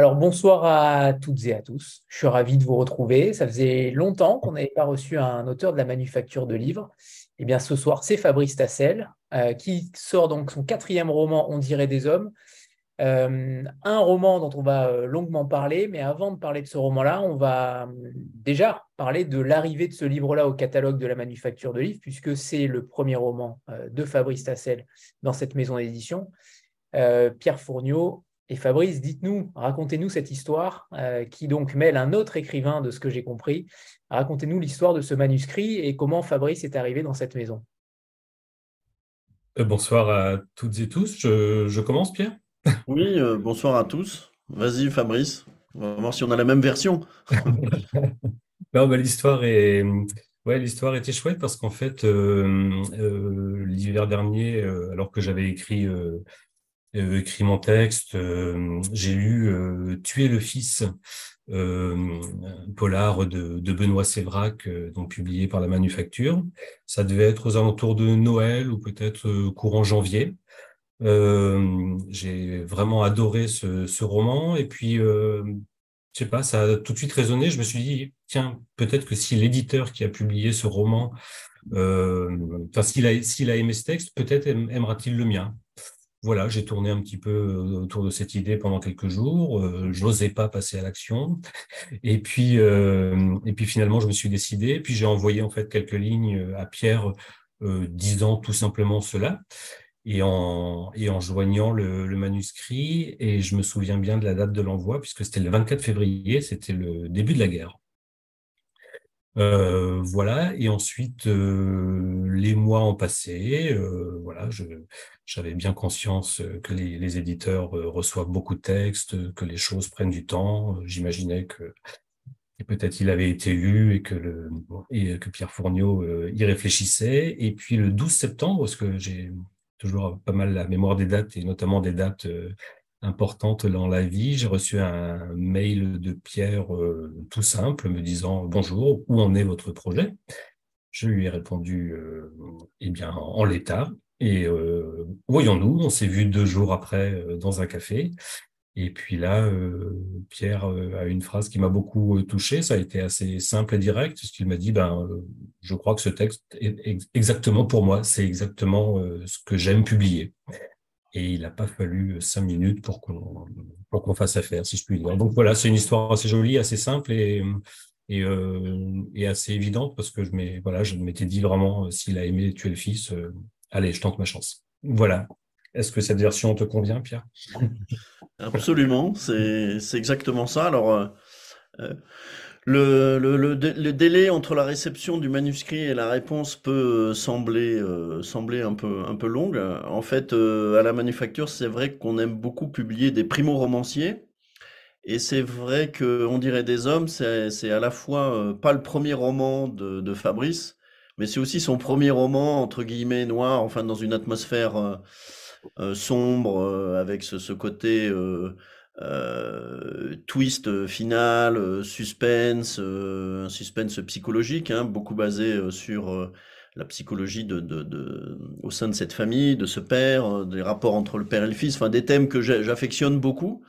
Alors bonsoir à toutes et à tous. Je suis ravi de vous retrouver. Ça faisait longtemps qu'on n'avait pas reçu un auteur de la manufacture de livres. Eh bien, ce soir, c'est Fabrice Tassel euh, qui sort donc son quatrième roman, On dirait des hommes. Euh, un roman dont on va euh, longuement parler, mais avant de parler de ce roman-là, on va déjà parler de l'arrivée de ce livre-là au catalogue de la manufacture de livres, puisque c'est le premier roman de Fabrice Tassel dans cette maison d'édition. Pierre Fourniot et Fabrice, dites-nous, racontez-nous cette histoire euh, qui donc mêle un autre écrivain de ce que j'ai compris. Racontez-nous l'histoire de ce manuscrit et comment Fabrice est arrivé dans cette maison. Euh, bonsoir à toutes et tous. Je, commence, Pierre? Oui, euh, bonsoir à tous. Vas-y, Fabrice. On va voir si on a la même version. Bah, l'histoire est. Ouais, l'histoire était chouette parce qu'en fait, l'hiver dernier, alors que j'avais écrit euh, écrit mon texte, euh, j'ai lu euh, Tuer le fils, polar de, Benoît Sévrac, donc publié par la Manufacture. Ça devait être aux alentours de Noël ou peut-être courant janvier. j'ai vraiment adoré ce, roman et puis je sais pas, ça a tout de suite résonné. Je me suis dit tiens, peut-être que si l'éditeur qui a publié ce roman, enfin s'il a aimé ce texte, peut-être aimera-t-il le mien voilà, j'ai tourné un petit peu euh, autour de cette idée pendant quelques jours. Euh, je n'osais pas passer à l'action. Et puis, euh, et puis finalement, je me suis décidé. Puis j'ai envoyé en fait quelques lignes à Pierre disant tout simplement cela et en, et en joignant le, le, manuscrit. Et je me souviens bien de la date de l'envoi puisque c'était le 24 février, c'était le début de la guerre. Euh, voilà, et ensuite euh, les mois ont passé. Euh, voilà, j'avais bien conscience que les, éditeurs reçoivent beaucoup de textes, que les choses prennent du temps. J'imaginais que peut-être il avait été lu et que, le, et que Pierre Fourniot y réfléchissait. Et puis le 12 septembre, parce que j'ai toujours pas mal la mémoire des dates et notamment des dates importante dans la vie. J'ai reçu un mail de Pierre euh, tout simple me disant bonjour, où en est votre projet? Je lui ai répondu euh, eh bien en, l'état. Et euh, voyons-nous, on s'est vu deux jours après dans un café. Et puis là, Pierre a une phrase qui m'a beaucoup touché. Ça a été assez simple et direct, puisqu'il m'a dit ben, je crois que ce texte est exactement pour moi. C'est exactement ce que j'aime publier et il n'a pas fallu euh, cinq minutes pour qu'on fasse affaire, si je puis dire. Donc voilà, c'est une histoire assez jolie, assez simple et et, euh, assez évidente parce que je voilà, je m'étais dit vraiment euh, s'il a aimé tuer le fils, allez, je tente ma chance. Voilà. Est-ce que cette version te convient, Pierre? Absolument, c'est exactement ça. Alors, le, le, le, délai entre la réception du manuscrit et la réponse peut sembler, euh, sembler un peu, un peu long. En fait, euh, à la manufacture, c'est vrai qu'on aime beaucoup publier des primo-romanciers. Et c'est vrai que On dirait des hommes, c'est à la fois euh, pas le premier roman de, de Fabrice, mais c'est aussi son premier roman, entre guillemets, noir, enfin dans une atmosphère sombre, avec ce, ce côté euh, twist final, euh, suspense, euh, un suspense psychologique, hein, beaucoup basé sur la psychologie de, de, de, au sein de cette famille, de ce père, des rapports entre le père et le fils, enfin des thèmes que j'affectionne beaucoup.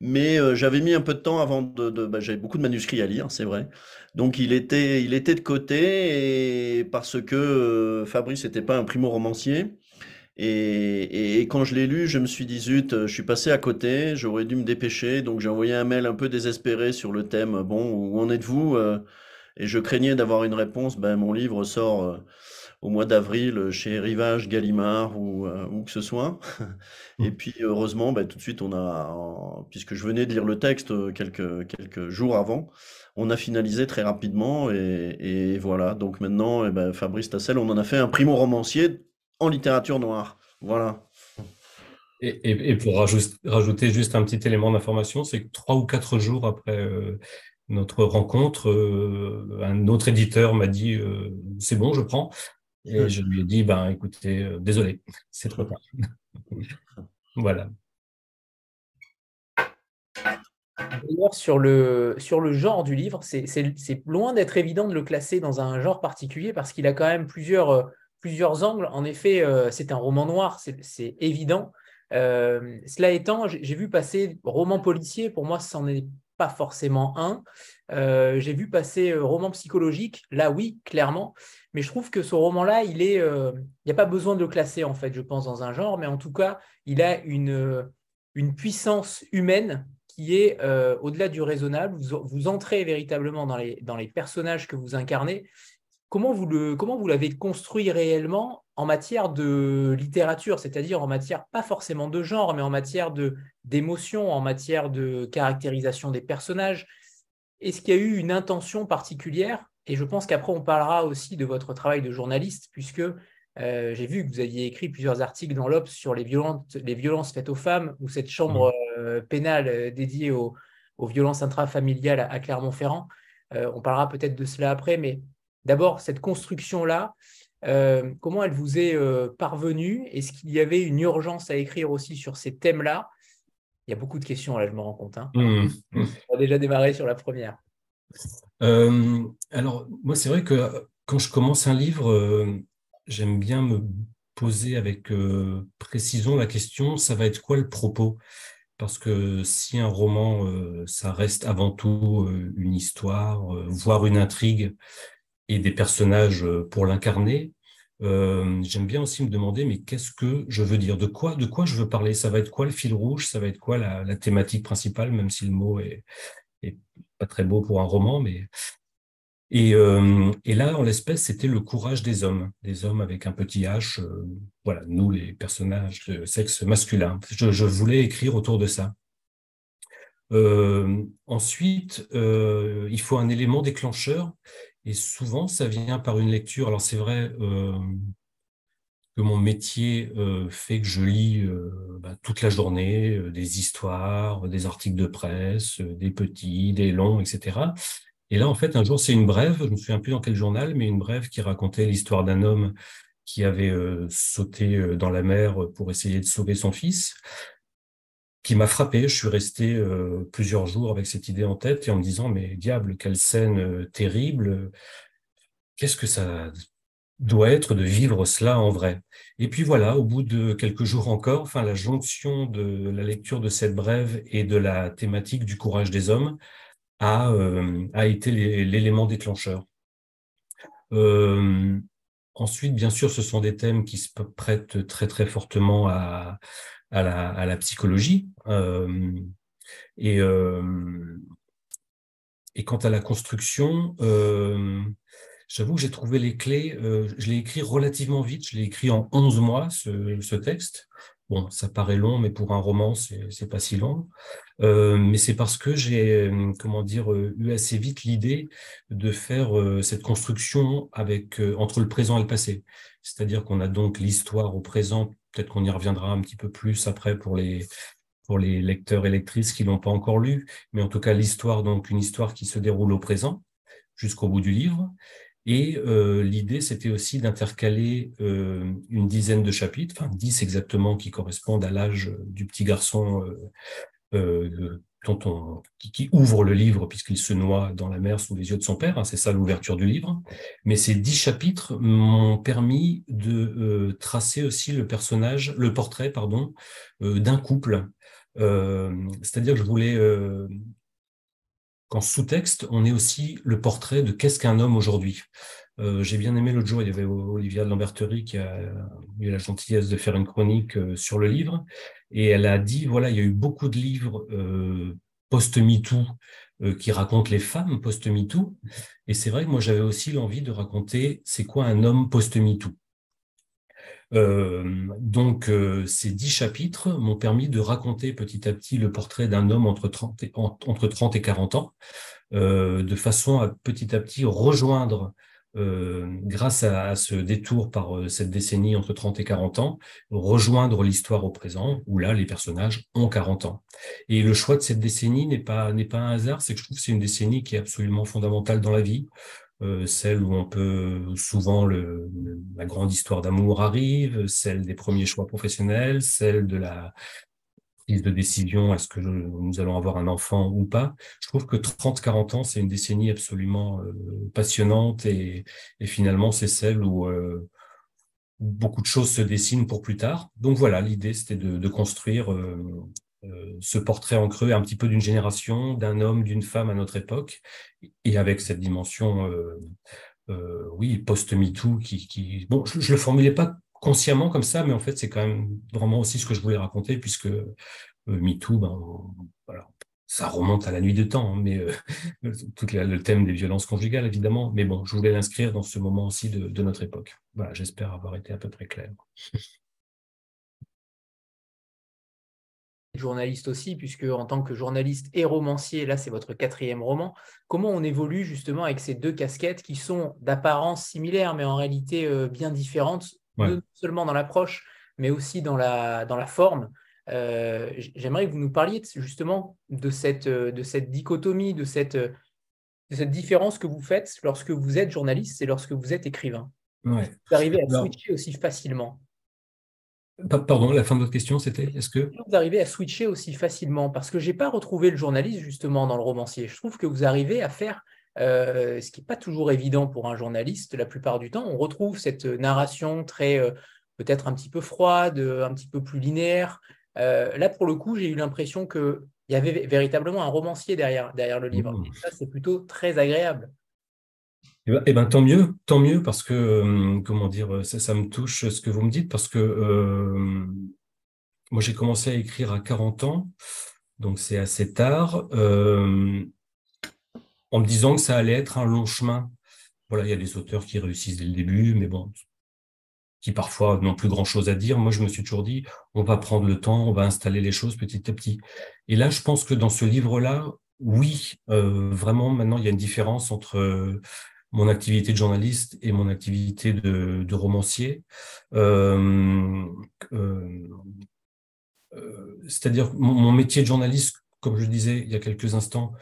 Mais j'avais mis un peu de temps avant de, de bah, j'avais beaucoup de manuscrits à lire, c'est vrai. Donc il était, il était de côté et parce que Fabrice n'était pas un primo romancier, et, et, quand je l'ai lu, je me suis dit, zut, je suis passé à côté, j'aurais dû me dépêcher, donc j'ai envoyé un mail un peu désespéré sur le thème, bon, où en êtes-vous euh, Et je craignais d'avoir une réponse, ben mon livre sort euh, au mois d'avril chez Rivage, Gallimard ou euh, où que ce soit. Et puis heureusement, ben, tout de suite, on a, puisque je venais de lire le texte quelques, quelques jours avant, on a finalisé très rapidement et, et voilà. Donc maintenant, eh ben, Fabrice Tassel, on en a fait un primo romancier en littérature noire. Voilà. Et, pour rajouter juste un petit élément d'information, c'est que trois ou quatre jours après euh, notre rencontre, euh, un autre éditeur m'a dit euh, c'est bon, je prends. Et je lui ai dit ben écoutez, désolé, c'est trop tard. voilà. D'ailleurs, sur le, sur le genre du livre, c'est loin d'être évident de le classer dans un genre particulier parce qu'il a quand même plusieurs plusieurs angles. En effet, euh, c'est un roman noir, c'est évident. cela étant, j'ai vu passer roman policier, pour moi, ce n'en est pas forcément un. j'ai vu passer roman psychologique, là oui, clairement, mais je trouve que ce roman-là, il est, n'y a pas besoin de le classer en fait, je pense, dans un genre, mais en tout cas, il a une, une puissance humaine qui est au-delà du raisonnable. Vous, entrez véritablement dans les, dans les personnages que vous incarnez comment vous, le, comment vous l'avez construit réellement en matière de littérature, c'est-à-dire en matière pas forcément de genre, mais en matière de, d'émotion, en matière de caractérisation des personnages? Est-ce qu'il y a eu une intention particulière? Et je pense qu'après, on parlera aussi de votre travail de journaliste, puisque euh, j'ai vu que vous aviez écrit plusieurs articles dans l'Obs sur les violences, les violences faites aux femmes, ou cette chambre mmh. euh, pénale euh, dédiée aux, violences intrafamiliales à, Clermont-Ferrand. on parlera peut-être de cela après, mais D'abord, cette construction-là, euh, comment elle vous est euh, parvenue? Est-ce qu'il y avait une urgence à écrire aussi sur ces thèmes-là? Il y a beaucoup de questions, là, je me rends compte. Hein. Mmh, mmh. On a déjà démarré sur la première. Euh, alors, moi, c'est vrai que quand je commence un livre, j'aime bien me poser avec précision la question, ça va être quoi le propos? Parce que si un roman, ça reste avant tout une histoire, voire une intrigue, et des personnages euh, pour l'incarner, euh, j'aime bien aussi me demander, mais qu'est-ce que je veux dire? De quoi, de quoi je veux parler? Ça va être quoi le fil rouge? Ça va être quoi la, thématique principale, même si le mot est, pas très beau pour un roman, mais et, euh, et là, en l'espèce, c'était le courage des hommes, des hommes avec un petit H. voilà, nous, les personnages de sexe masculin. Je, voulais écrire autour de ça. ensuite, il faut un élément déclencheur et souvent, ça vient par une lecture. Alors, c'est vrai euh, que mon métier euh, fait que je lis euh, bah, toute la journée des histoires, des articles de presse, des petits, des longs, etc. Et là, en fait, un jour, c'est une brève, je me souviens plus dans quel journal, mais une brève qui racontait l'histoire d'un homme qui avait sauté dans la mer pour essayer de sauver son fils qui m'a frappé. Je suis resté euh, plusieurs jours avec cette idée en tête et en me disant, mais diable, quelle scène euh, terrible. Qu'est-ce que ça doit être de vivre cela en vrai? Et puis voilà, au bout de quelques jours encore, enfin la jonction de la lecture de cette brève et de la thématique du courage des hommes a, euh, a été l'élément déclencheur. ensuite, bien sûr, ce sont des thèmes qui se prêtent très très fortement à, à la, psychologie. Euh, et, euh, et quant à la construction, euh, j'avoue que j'ai trouvé les clés, je l'ai écrit relativement vite, je l'ai écrit en 11 mois, ce, texte. Bon, ça paraît long, mais pour un roman, c'est pas si long. mais c'est parce que j'ai, comment dire, eu assez vite l'idée de faire cette construction avec entre le présent et le passé. C'est-à-dire qu'on a donc l'histoire au présent Peut-être qu'on y reviendra un petit peu plus après pour les, pour les lecteurs et lectrices qui l'ont pas encore lu, mais en tout cas l'histoire, donc une histoire qui se déroule au présent jusqu'au bout du livre. Et euh, l'idée, c'était aussi d'intercaler euh, une dizaine de chapitres, enfin dix exactement, qui correspondent à l'âge du petit garçon euh, qui, ouvre le livre puisqu'il se noie dans la mer sous les yeux de son père. Hein, c'est ça l'ouverture du livre. Mais ces dix chapitres m'ont permis de euh, tracer aussi le personnage, le portrait, pardon, euh, d'un couple. Euh, c'est-à-dire que je voulais qu'en sous-texte, on ait aussi le portrait de qu'est-ce qu'un homme aujourd'hui. J'ai bien aimé l'autre jour, il y avait Olivia de Lamberterie qui a eu la gentillesse de faire une chronique sur le livre, et elle a dit, voilà, il y a eu beaucoup de livres euh, post-MeToo euh, qui racontent les femmes post-MeToo. Et c'est vrai que moi, j'avais aussi l'envie de raconter c'est quoi un homme post-MeToo? Euh, donc, ces dix chapitres m'ont permis de raconter petit à petit le portrait d'un homme entre 30 et, entre 30 et 40 ans, de façon à petit à petit rejoindre euh, grâce à, ce détour par euh, cette décennie entre 30 et 40 ans, rejoindre l'histoire au présent, où là, les personnages ont 40 ans. Et le choix de cette décennie n'est pas, n'est pas un hasard, c'est que je trouve que c'est une décennie qui est absolument fondamentale dans la vie, euh, celle où on peut souvent la grande histoire d'amour arrive, celle des premiers choix professionnels, celle de la de décision, est-ce que nous allons avoir un enfant ou pas. Je trouve que 30-40 ans, c'est une décennie absolument euh, passionnante et, finalement, c'est celle où, euh, beaucoup de choses se dessinent pour plus tard. Donc voilà, l'idée, c'était de, construire ce portrait en creux un petit peu d'une génération, d'un homme, d'une femme à notre époque, et avec cette dimension, oui, post-MeToo, qui, qui, bon, je, ne le formulais pas consciemment comme ça, mais en fait, c'est quand même vraiment aussi ce que je voulais raconter, puisque MeToo, ben, ça remonte à la nuit de temps, hein, mais euh, tout le thème des violences conjugales, évidemment. Mais bon, je voulais l'inscrire dans ce moment aussi de, notre époque. Voilà, j'espère avoir été à peu près clair. journaliste aussi, puisque en tant que journaliste et romancier, là c'est votre quatrième roman, comment on évolue justement avec ces deux casquettes qui sont d'apparence similaires, mais en réalité euh, bien différentes, non seulement dans l'approche, mais aussi dans la, dans la forme euh, j'aimerais que vous nous parliez justement de cette, euh, de cette dichotomie, de cette, euh, de cette différence que vous faites lorsque vous êtes journaliste et lorsque vous êtes écrivain. Vous arrivez à switcher aussi facilement. Pardon, la fin de votre question, c'était est-ce que vous arrivez à switcher aussi facilement Parce que j'ai pas retrouvé le journaliste justement dans le romancier. Je trouve que vous arrivez à faire ce qui n'est pas toujours évident pour un journaliste la plupart du temps. On retrouve cette narration très peut-être un petit peu froide, un petit peu plus linéaire, euh, là, pour le coup, j'ai eu l'impression qu'il y avait véritablement un romancier derrière, derrière le livre. Mmh. Et ça, c'est plutôt très agréable. Eh bien, eh ben, tant mieux, tant mieux, parce que, euh, comment dire, ça, me touche ce que vous me dites, parce que euh, moi, j'ai commencé à écrire à 40 ans, donc c'est assez tard, en me disant que ça allait être un long chemin. Voilà, il y a des auteurs qui réussissent dès le début, mais bon, qui parfois n'ont plus grand-chose à dire. Moi, je me suis toujours dit, on va prendre le temps, on va installer les choses petit à petit. Et là, je pense que dans ce livre-là, oui, euh, vraiment, maintenant, il y a une différence entre euh, mon activité de journaliste et mon activité de, romancier. Euh, c'est-à-dire, mon, mon, métier de journaliste, comme je disais il y a quelques instants,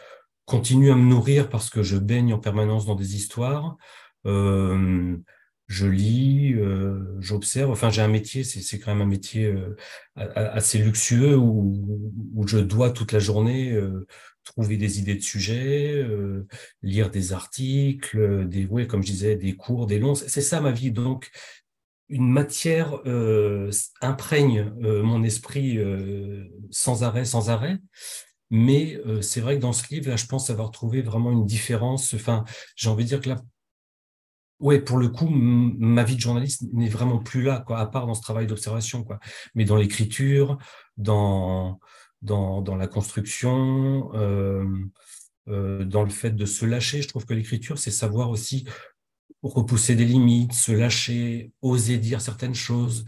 continue à me nourrir parce que je baigne en permanence dans des histoires je lis, euh, j'observe. Enfin, j'ai un métier, c'est quand même un métier euh, assez luxueux où, où, je dois toute la journée euh, trouver des idées de sujets, lire des articles, des, ouais, comme je disais, des cours, des longs. C'est ça ma vie. Donc, une matière imprègne mon esprit sans arrêt, sans arrêt. Mais c'est vrai que dans ce livre, là, je pense avoir trouvé vraiment une différence. Enfin, j'ai envie de dire que là, oui, pour le coup, ma vie de journaliste n'est vraiment plus là, quoi, à part dans ce travail d'observation, quoi. Mais dans l'écriture, dans, dans, dans, la construction, euh, euh, dans le fait de se lâcher, je trouve que l'écriture, c'est savoir aussi repousser des limites, se lâcher, oser dire certaines choses,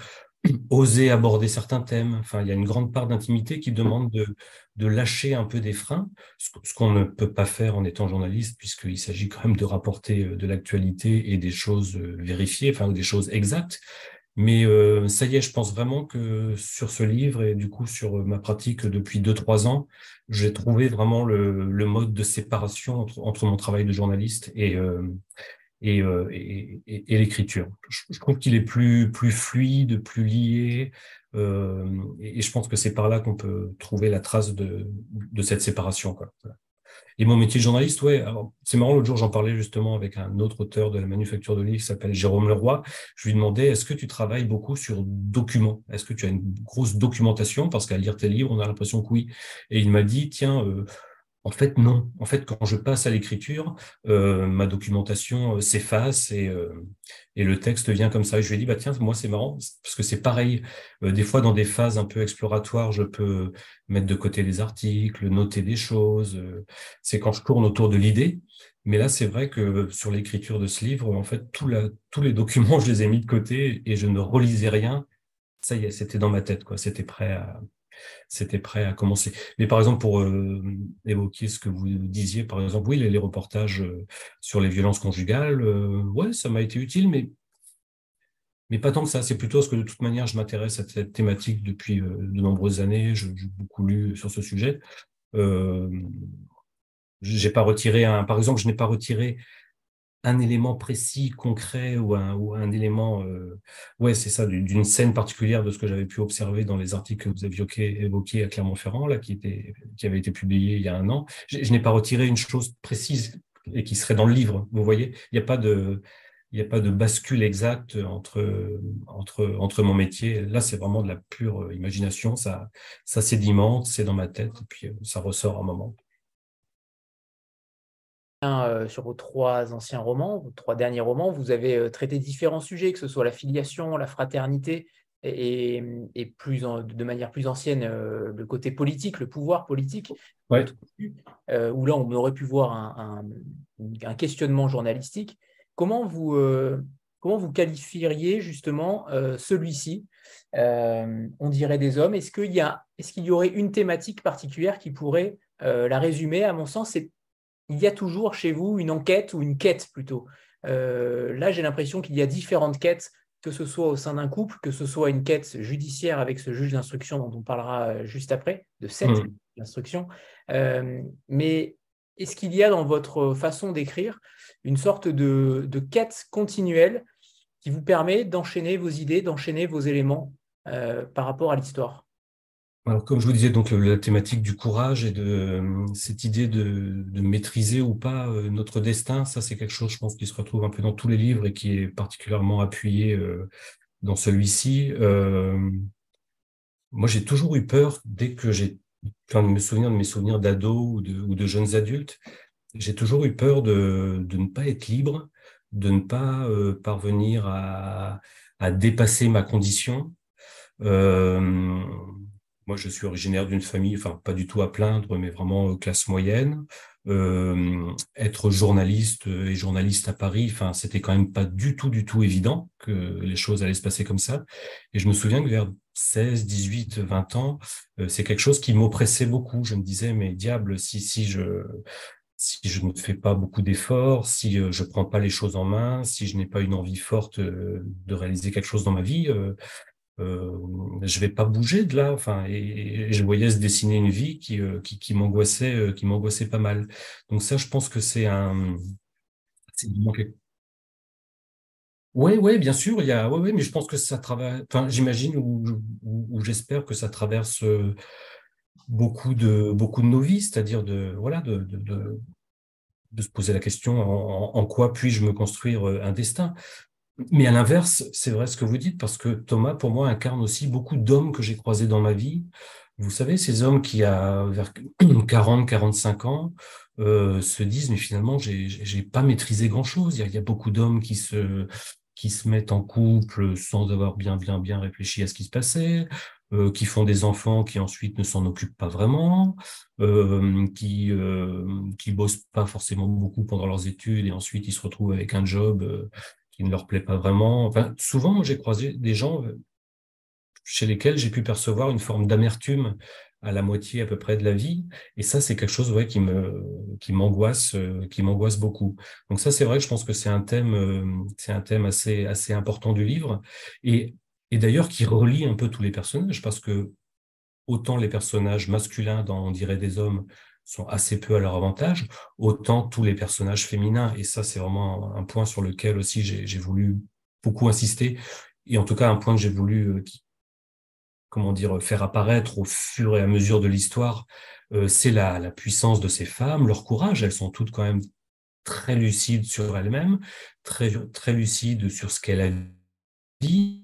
oser aborder certains thèmes. Enfin, il y a une grande part d'intimité qui demande de, de, lâcher un peu des freins, ce qu'on ne peut pas faire en étant journaliste, puisqu'il s'agit quand même de rapporter euh, de l'actualité et des choses euh, vérifiées, enfin, des choses exactes. Mais euh, ça y est, je pense vraiment que sur ce livre et du coup sur ma pratique depuis deux trois ans, j'ai trouvé vraiment le, le, mode de séparation entre, entre, mon travail de journaliste et, euh, et, et, l'écriture. Je, trouve qu'il est plus, plus fluide, plus lié, euh, et, je pense que c'est par là qu'on peut trouver la trace de, de cette séparation. Quoi. Et mon métier de journaliste, ouais, c'est marrant, l'autre jour j'en parlais justement avec un autre auteur de la manufacture de livres qui s'appelle Jérôme Leroy. Je lui demandais, est-ce que tu travailles beaucoup sur documents? Est-ce que tu as une grosse documentation? Parce qu'à lire tes livres, on a l'impression que oui. Et il m'a dit, tiens, euh, en fait, non. En fait, quand je passe à l'écriture, euh, ma documentation euh, s'efface et, euh, et, le texte vient comme ça. Et je lui ai dit, bah tiens, moi c'est marrant parce que c'est pareil. des fois, dans des phases un peu exploratoires, je peux mettre de côté les articles, noter des choses. c'est quand je tourne autour de l'idée. Mais là, c'est vrai que sur l'écriture de ce livre, en fait, tous les documents, je les ai mis de côté et je ne relisais rien. Ça y est, c'était dans ma tête, quoi. C'était prêt à, c'était prêt à commencer. Mais par exemple, pour euh, évoquer ce que vous disiez, par exemple, oui, les, reportages euh, sur les violences conjugales, euh, ouais, ça m'a été utile, mais, mais pas tant que ça. C'est plutôt parce que de toute manière, je m'intéresse à cette thématique depuis de nombreuses années. J'ai beaucoup lu sur ce sujet. j'ai pas retiré un, par exemple, je n'ai pas retiré un élément précis, concret ou un, ou un élément, euh, ouais, c'est ça, d'une scène particulière de ce que j'avais pu observer dans les articles que vous aviez évoqués à Clermont-Ferrand, là, qui, était, qui avait été publié il y a un an. Je, n'ai pas retiré une chose précise et qui serait dans le livre. Vous voyez, il n'y a pas de, il n'y a pas de bascule exacte entre, entre, entre mon métier. Là, c'est vraiment de la pure imagination. Ça, ça sédimente, c'est dans ma tête, et puis ça ressort à un moment. Sur vos trois anciens romans, vos trois derniers romans, vous avez traité différents sujets, que ce soit la filiation, la fraternité, et, plus de manière plus ancienne euh, le côté politique, le pouvoir politique, euh, où là on aurait pu voir un, questionnement journalistique. Comment vous, euh, comment vous qualifieriez justement celui-ci? On dirait des hommes. Est-ce qu'il y, est qu'il y aurait une thématique particulière qui pourrait la résumer? À mon sens, il y a toujours chez vous une enquête ou une quête plutôt. là, j'ai l'impression qu'il y a différentes quêtes que ce soit au sein d'un couple, que ce soit une quête judiciaire avec ce juge d'instruction dont on parlera euh, juste après, de cette mmh. instruction. Euh, mais est-ce qu'il y a dans votre façon d'écrire une sorte de, quête continuelle qui vous permet d'enchaîner vos idées, d'enchaîner vos éléments euh, par rapport à l'histoire? Alors, comme je vous disais, donc la thématique du courage et de euh, cette idée de, maîtriser ou pas euh, notre destin, ça c'est quelque chose, je pense, qui se retrouve un peu dans tous les livres et qui est particulièrement appuyé euh, dans celui-ci. moi, j'ai toujours eu peur dès que j'ai, enfin, de me souvenir de mes souvenirs d'ado ou de, jeunes adultes, j'ai toujours eu peur de, ne pas être libre, de ne pas parvenir à, à, dépasser ma condition. Moi, je suis originaire d'une famille, enfin, pas du tout à plaindre, mais vraiment euh, classe moyenne. Euh, être journaliste et journaliste à Paris, enfin, c'était quand même pas du tout, du tout évident que les choses allaient se passer comme ça. Et je me souviens que vers 16, 18, 20 ans, euh, c'est quelque chose qui m'oppressait beaucoup. Je me disais, mais diable, si, si je, si je ne fais pas beaucoup d'efforts, si je prends pas les choses en main, si je n'ai pas une envie forte de réaliser quelque chose dans ma vie, euh, je vais pas bouger de là. Enfin, et, je voyais se dessiner une vie qui, euh, qui, qui m'angoissait, euh, qui m'angoissait pas mal. Donc ça, je pense que c'est un, oui, bien sûr, il y a, ouais, ouais, mais je pense que ça traverse, enfin, j'imagine ou, j'espère que ça traverse euh, beaucoup de, beaucoup de nos vies, c'est-à-dire de, voilà, de, de, de, se poser la question en quoi puis-je me construire un destin? Mais à l'inverse, c'est vrai ce que vous dites, parce que Thomas, pour moi, incarne aussi beaucoup d'hommes que j'ai croisés dans ma vie. Vous savez, ces hommes qui, à vers 40, 45 ans, euh, se disent, mais finalement, j'ai pas maîtrisé grand-chose. Il, y a beaucoup d'hommes qui se, qui se mettent en couple sans avoir bien, bien, bien réfléchi à ce qui se passait, euh, qui font des enfants qui ensuite ne s'en occupent pas vraiment, euh, qui euh, qui bossent pas forcément beaucoup pendant leurs études et ensuite ils se retrouvent avec un job qui ne leur plaît pas vraiment. Souvent, j'ai croisé des gens euh, chez lesquels j'ai pu percevoir une forme d'amertume à la moitié à peu près de la vie. Et ça, c'est quelque chose ouais, qui m'angoisse, euh, qui m'angoisse beaucoup. Donc ça, c'est vrai je pense que c'est un thème, euh, un thème assez assez important du livre et et d'ailleurs qui relie un peu tous les personnages parce que autant les personnages masculins dans On dirait des hommes sont assez peu à leur avantage, autant tous les personnages féminins, et ça c'est vraiment un point sur lequel aussi j'ai voulu beaucoup insister, et en tout cas un point que j'ai voulu euh, comment dire faire apparaître au fur et à mesure de l'histoire, euh, c'est la, la puissance de ces femmes, leur courage, elles sont toutes quand même très lucides sur elles-mêmes, très, très lucides sur ce qu'elles dit,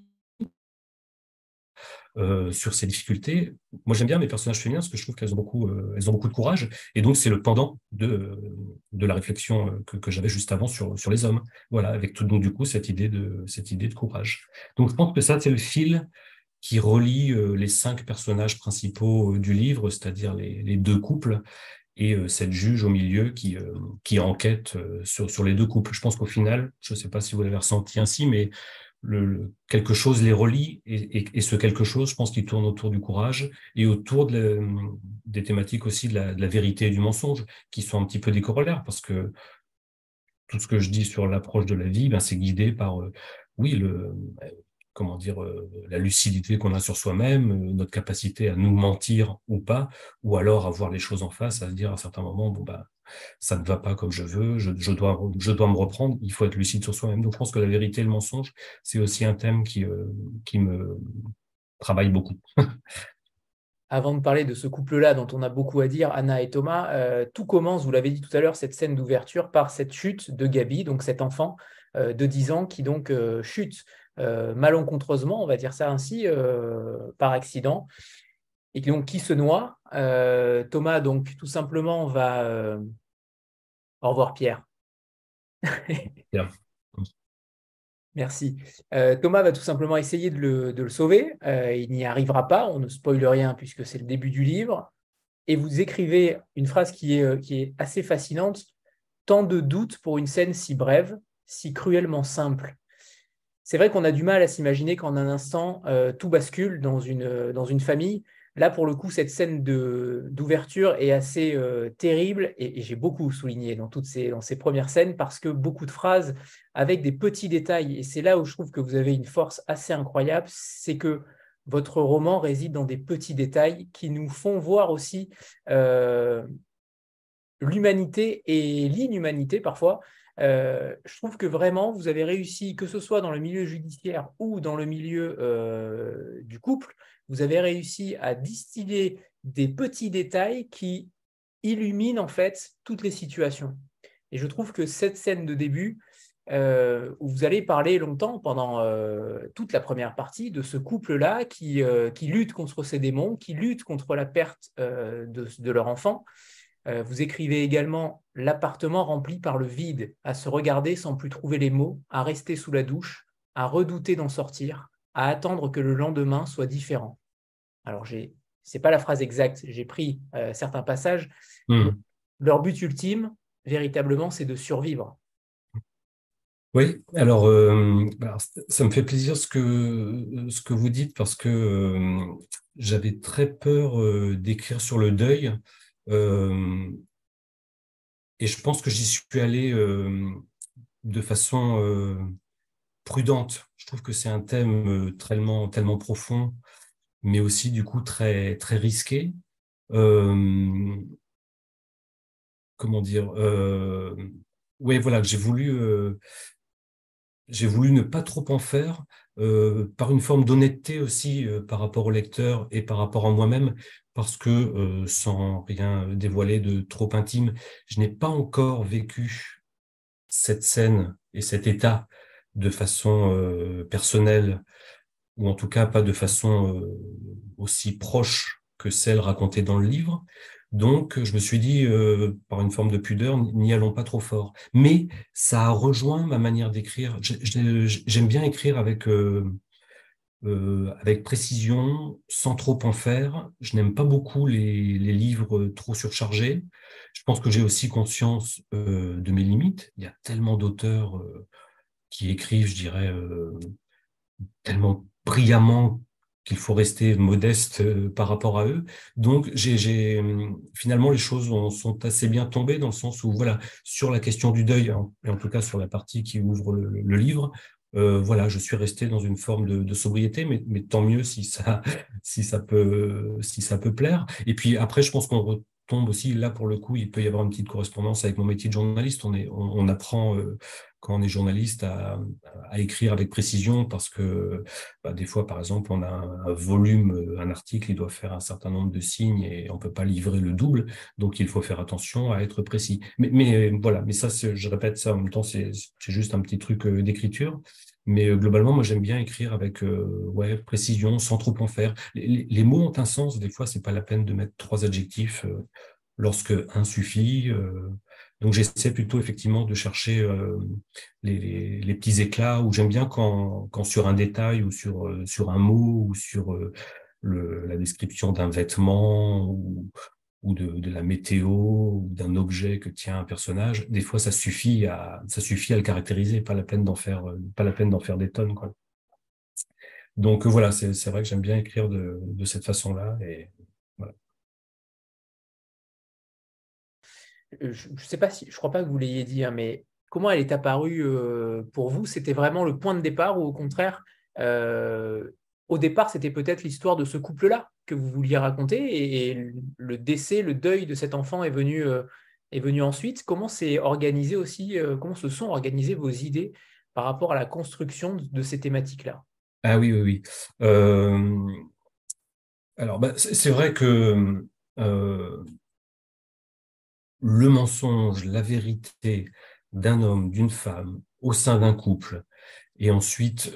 euh, sur ces difficultés. Moi, j'aime bien mes personnages féminins parce que je trouve qu'elles ont beaucoup, euh, elles ont beaucoup de courage. Et donc, c'est le pendant de, de la réflexion euh, que, que j'avais juste avant sur, sur les hommes. Voilà, avec tout, donc, du coup, cette idée de, cette idée de courage. Donc, je pense que ça, c'est le fil qui relie les cinq personnages principaux du livre, c'est-à-dire les, les, deux couples et cette juge au milieu qui, qui enquête sur, sur les deux couples. Je pense qu'au final, je ne sais pas si vous l'avez ressenti ainsi, mais le, quelque chose les relie et, ce quelque chose, je pense qu'il tourne autour du courage et autour de des thématiques aussi de la, vérité et du mensonge qui sont un petit peu des corollaires parce que tout ce que je dis sur l'approche de la vie, ben, c'est guidé par, euh, oui, le, comment dire, euh, la lucidité qu'on a sur soi-même, euh, notre capacité à nous mentir ou pas, ou alors à voir les choses en face, à se dire à certains moments, bon, bah, ça ne va pas comme je veux, je, dois, me reprendre, il faut être lucide sur soi-même. Donc je pense que la vérité et le mensonge, c'est aussi un thème qui, euh, me travaille beaucoup. avant de parler de ce couple-là dont on a beaucoup à dire, Anna et Thomas, euh, tout commence, vous l'avez dit tout à l'heure, cette scène d'ouverture par cette chute de Gabi, donc cet enfant euh, de 10 ans qui donc chute malencontreusement, on va dire ça ainsi, par accident, et donc qui se noie. Thomas, donc tout simplement, va... Au revoir Pierre. Merci. Euh, Thomas va tout simplement essayer de le, sauver. Euh, il n'y arrivera pas. On ne spoile rien puisque c'est le début du livre. Et vous écrivez une phrase qui est, euh, qui est assez fascinante. Tant de doutes pour une scène si brève, si cruellement simple. C'est vrai qu'on a du mal à s'imaginer qu'en un instant, tout bascule dans une, dans une famille. Là, pour le coup, cette scène d'ouverture est assez euh, terrible et, j'ai beaucoup souligné dans toutes ces, premières scènes parce que beaucoup de phrases avec des petits détails. Et c'est là où je trouve que vous avez une force assez incroyable, c'est que votre roman réside dans des petits détails qui nous font voir aussi euh, l'humanité et l'inhumanité parfois. Euh, je trouve que vraiment, vous avez réussi, que ce soit dans le milieu judiciaire ou dans le milieu du couple, vous avez réussi à distiller des petits détails qui illuminent en fait toutes les situations. Et je trouve que cette scène de début, euh, où vous allez parler longtemps pendant euh, toute la première partie de ce couple-là qui, euh, qui, lutte contre ces démons, qui lutte contre la perte de, leur enfant. vous écrivez également l'appartement rempli par le vide, à se regarder sans plus trouver les mots, à rester sous la douche, à redouter d'en sortir, à attendre que le lendemain soit différent. Alors, ce n'est pas la phrase exacte, j'ai pris euh, certains passages. Hmm. Leur but ultime, véritablement, c'est de survivre. Oui, alors, euh, ça me fait plaisir ce que, ce que vous dites parce que euh, j'avais très peur d'écrire sur le deuil. et je pense que j'y suis allé de façon prudente. Je trouve que c'est un thème tellement, tellement profond, mais aussi du coup très, très risqué. Euh, comment dire euh, Oui, voilà, j'ai voulu, j'ai voulu ne pas trop en faire, par une forme d'honnêteté aussi par rapport au lecteur et par rapport à moi-même, parce que sans rien dévoiler de trop intime, je n'ai pas encore vécu cette scène et cet état de façon euh, personnelle, ou en tout cas pas de façon euh, aussi proche que celle racontée dans le livre. Donc, je me suis dit, euh, par une forme de pudeur, n'y allons pas trop fort. Mais ça a rejoint ma manière d'écrire. J'aime bien écrire avec, avec précision, sans trop en faire. Je n'aime pas beaucoup les, livres trop surchargés. Je pense que j'ai aussi conscience de mes limites. Il y a tellement d'auteurs qui écrivent, je dirais, euh, tellement brillamment qu'il faut rester modeste euh, par rapport à eux. Donc, j'ai finalement, les choses sont assez bien tombées dans le sens où, voilà, sur la question du deuil, hein, et en tout cas sur la partie qui ouvre le, livre, euh, voilà, je suis resté dans une forme de, sobriété, mais, tant mieux si ça, si ça peut, si ça peut plaire. Et puis après, je pense qu'on tombe aussi, là pour le coup, il peut y avoir une petite correspondance avec mon métier de journaliste. On, apprend euh, quand on est journaliste à, écrire avec précision parce que bah, des fois, par exemple, on a un, volume, un article, il doit faire un certain nombre de signes et on peut pas livrer le double. Donc, il faut faire attention à être précis. Mais, mais voilà, mais ça, je répète ça en même temps, c'est juste un petit truc euh, d'écriture. Mais euh, globalement, moi, j'aime bien écrire avec euh, ouais, précision, sans trop en faire. Les, mots ont un sens. Des fois, c'est pas la peine de mettre trois adjectifs euh, lorsque un suffit. donc, j'essaie plutôt effectivement de chercher les, les, petits éclats. Ou j'aime bien quand, quand sur un détail ou sur sur un mot ou sur le, la description d'un vêtement ou, ou de, la météo ou d'un objet que tient un personnage, des fois ça suffit à ça suffit à le caractériser, pas la peine d'en faire pas la peine d'en faire des tonnes quoi. Donc voilà, c'est vrai que j'aime bien écrire de, de cette façon-là voilà. Euh, je ne sais pas si je crois pas que vous l'ayez dit, hein, mais comment elle est apparue euh, pour vous? C'était vraiment le point de départ ou au contraire euh, au départ, c'était peut-être l'histoire de ce couple-là que vous vouliez raconter et, le décès, le deuil de cet enfant est venu, euh, est venu ensuite. Comment s'est organisé aussi, euh, comment se sont organisées vos idées par rapport à la construction de, ces thématiques-là? Ah oui, oui, oui. Euh, Alors, bah, c'est vrai que le mensonge, la vérité d'un homme, d'une femme, au sein d'un couple, et ensuite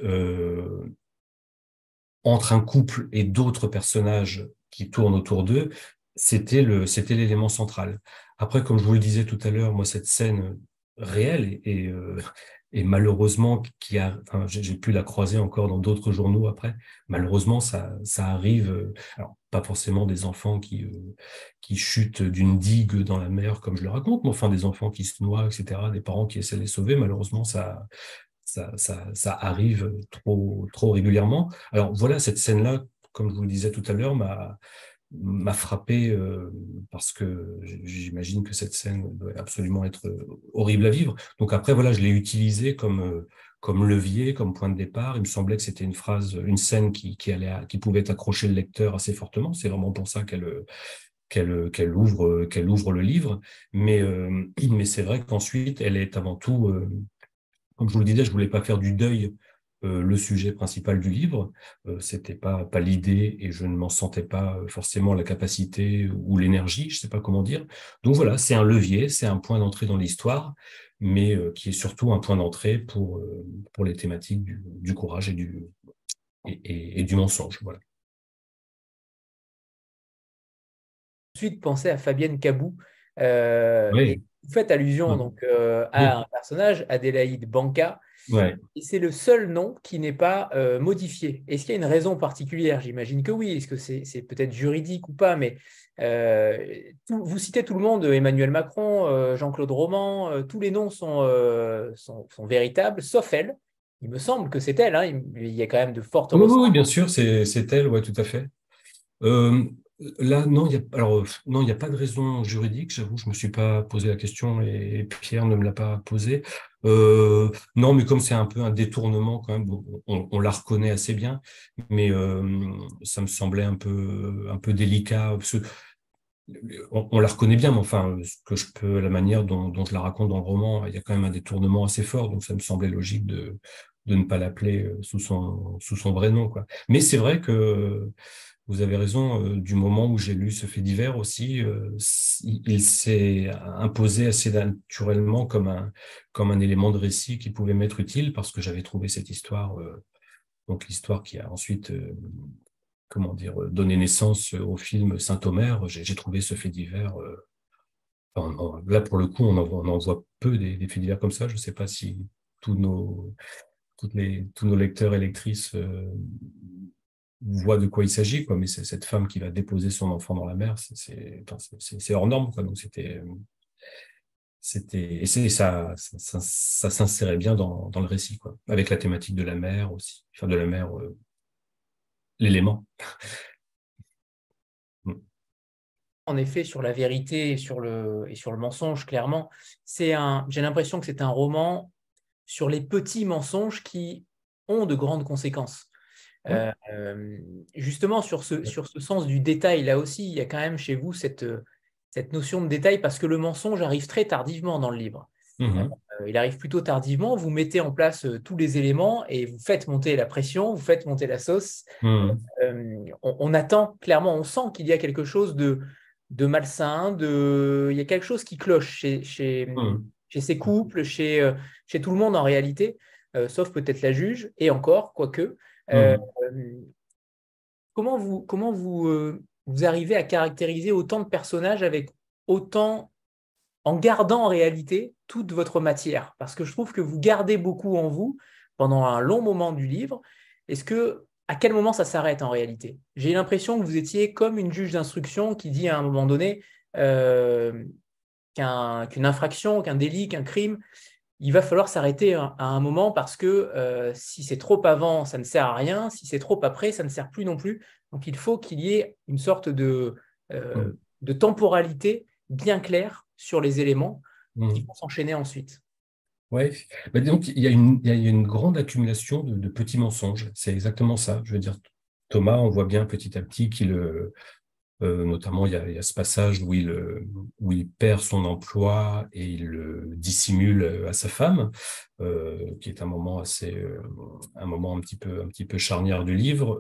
entre un couple et d'autres personnages qui tournent autour d'eux, c'était le, c'était l'élément central. Après, comme je vous le disais tout à l'heure, moi, cette scène réelle et, euh, malheureusement, qui a, j'ai pu la croiser encore dans d'autres journaux après. Malheureusement, ça, ça arrive. Euh, alors, pas forcément des enfants qui, euh, qui chutent d'une digue dans la mer, comme je le raconte, mais enfin des enfants qui se noient, etc., des parents qui essaient de les sauver. Malheureusement, ça, ça, arrive trop, régulièrement. Alors voilà, cette scène-là, comme je vous le disais tout à l'heure, m'a m'a frappé euh, parce que j'imagine que cette scène doit absolument être euh, horrible à vivre. Donc après, voilà, je l'ai utilisé comme, euh, comme levier, comme point de départ. Il me semblait que c'était une phrase, une scène qui, pouvait accrocher le lecteur assez fortement. C'est vraiment pour ça qu'elle ouvre, qu'elle ouvre le livre. Mais c'est vrai qu'ensuite, elle est avant tout, comme je vous le disais, je voulais pas faire du deuil euh, le sujet principal du livre. Euh, c'était pas pas l'idée et je ne m'en sentais pas euh, forcément la capacité ou l'énergie, je sais pas comment dire. Donc voilà, c'est un levier, c'est un point d'entrée dans l'histoire, mais qui est surtout un point d'entrée pour pour les thématiques du, courage et du et, du mensonge. Voilà. Ensuite, pensez à Fabienne Cabou. Vous faites allusion donc à un personnage, Adélaïde Banca, et c'est le seul nom qui n'est pas euh, modifié. Est-ce qu'il y a une raison particulière? J'imagine que oui. Est-ce que c'est peut-être juridique ou pas? Mais euh, vous citez tout le monde, Emmanuel Macron, euh, Jean-Claude Roman, tous les noms sont, sont, véritables, sauf elle. Il me semble que c'est elle. Hein. Il y a quand même de fortes Oui, oui, bien sûr, c'est elle, ouais, tout à fait. Là, non, il n'y a pas de raison juridique, j'avoue, je ne me suis pas posé la question et, Pierre ne me l'a pas posé. Euh, non, mais comme c'est un peu un détournement quand même, on, la reconnaît assez bien, mais euh, ça me semblait un peu, un peu délicat. On, la reconnaît bien, mais enfin, ce que je peux, la manière dont, je la raconte dans le roman, il y a quand même un détournement assez fort, donc ça me semblait logique de, de ne pas l'appeler euh, sous son, sous son vrai nom. Quoi. Mais c'est vrai que vous avez raison, euh, du moment où j'ai lu ce fait divers aussi, euh, il s'est imposé assez naturellement comme un, comme un élément de récit qui pouvait m'être utile parce que j'avais trouvé cette histoire, euh, donc l'histoire qui a ensuite, comment dire, donné naissance au film Saint-Omer. J'ai trouvé ce fait divers. là, pour le coup, on en, voit peu des, faits divers comme ça. Je ne sais pas si tous nos, les, tous nos lecteurs et lectrices voit de quoi il s'agit, quoi. Mais c'est cette femme qui va déposer son enfant dans la mer, c'est hors norme, quoi. Donc c'était, c'était, et ça, ça, ça, s'insérait bien dans, le récit. Avec la thématique de la mer aussi, enfin de la mer, euh, l'élément. Mm. en effet, sur la vérité et sur le, et sur le mensonge, clairement, j'ai l'impression que c'est un roman sur les petits mensonges qui ont de grandes conséquences. Euh, justement, sur ce, sur ce sens du détail, là aussi, il y a quand même chez vous cette, cette notion de détail parce que le mensonge arrive très tardivement dans le livre. Mmh euh, il arrive plutôt tardivement, vous mettez en place euh, tous les éléments et vous faites monter la pression, vous faites monter la sauce. Mmh on, attend, clairement, on sent qu'il y a quelque chose de, de malsain, de... il y a quelque chose qui cloche chez, chez, mmh. chez ces couples, chez, chez tout le monde en réalité, sauf peut-être la juge, et encore, quoique. Euh, mmh. comment vous, comment vous, euh, vous arrivez à caractériser autant de personnages avec autant, en gardant en réalité toute votre matière? Parce que je trouve que vous gardez beaucoup en vous pendant un long moment du livre. Est-ce que à quel moment ça s'arrête en réalité? J'ai l'impression que vous étiez comme une juge d'instruction qui dit à un moment donné euh, qu'une infraction, qu'un délit, qu'un crime il va falloir s'arrêter à un moment parce que euh, si c'est trop avant, ça ne sert à rien. Si c'est trop après, ça ne sert plus non plus. Donc il faut qu'il y ait une sorte de, euh, mm. de temporalité bien claire sur les éléments mm. qui vont s'enchaîner ensuite. Oui, bah, donc il y, a une, il y, a une, grande accumulation de, de petits mensonges. C'est exactement ça. Je veux dire, Thomas, on voit bien petit à petit qu'il euh, notamment, il y, a, ce passage où il, où il perd son emploi et il le dissimule à sa femme, euh, qui est un moment assez, euh, un moment un petit peu, un petit peu charnière du livre.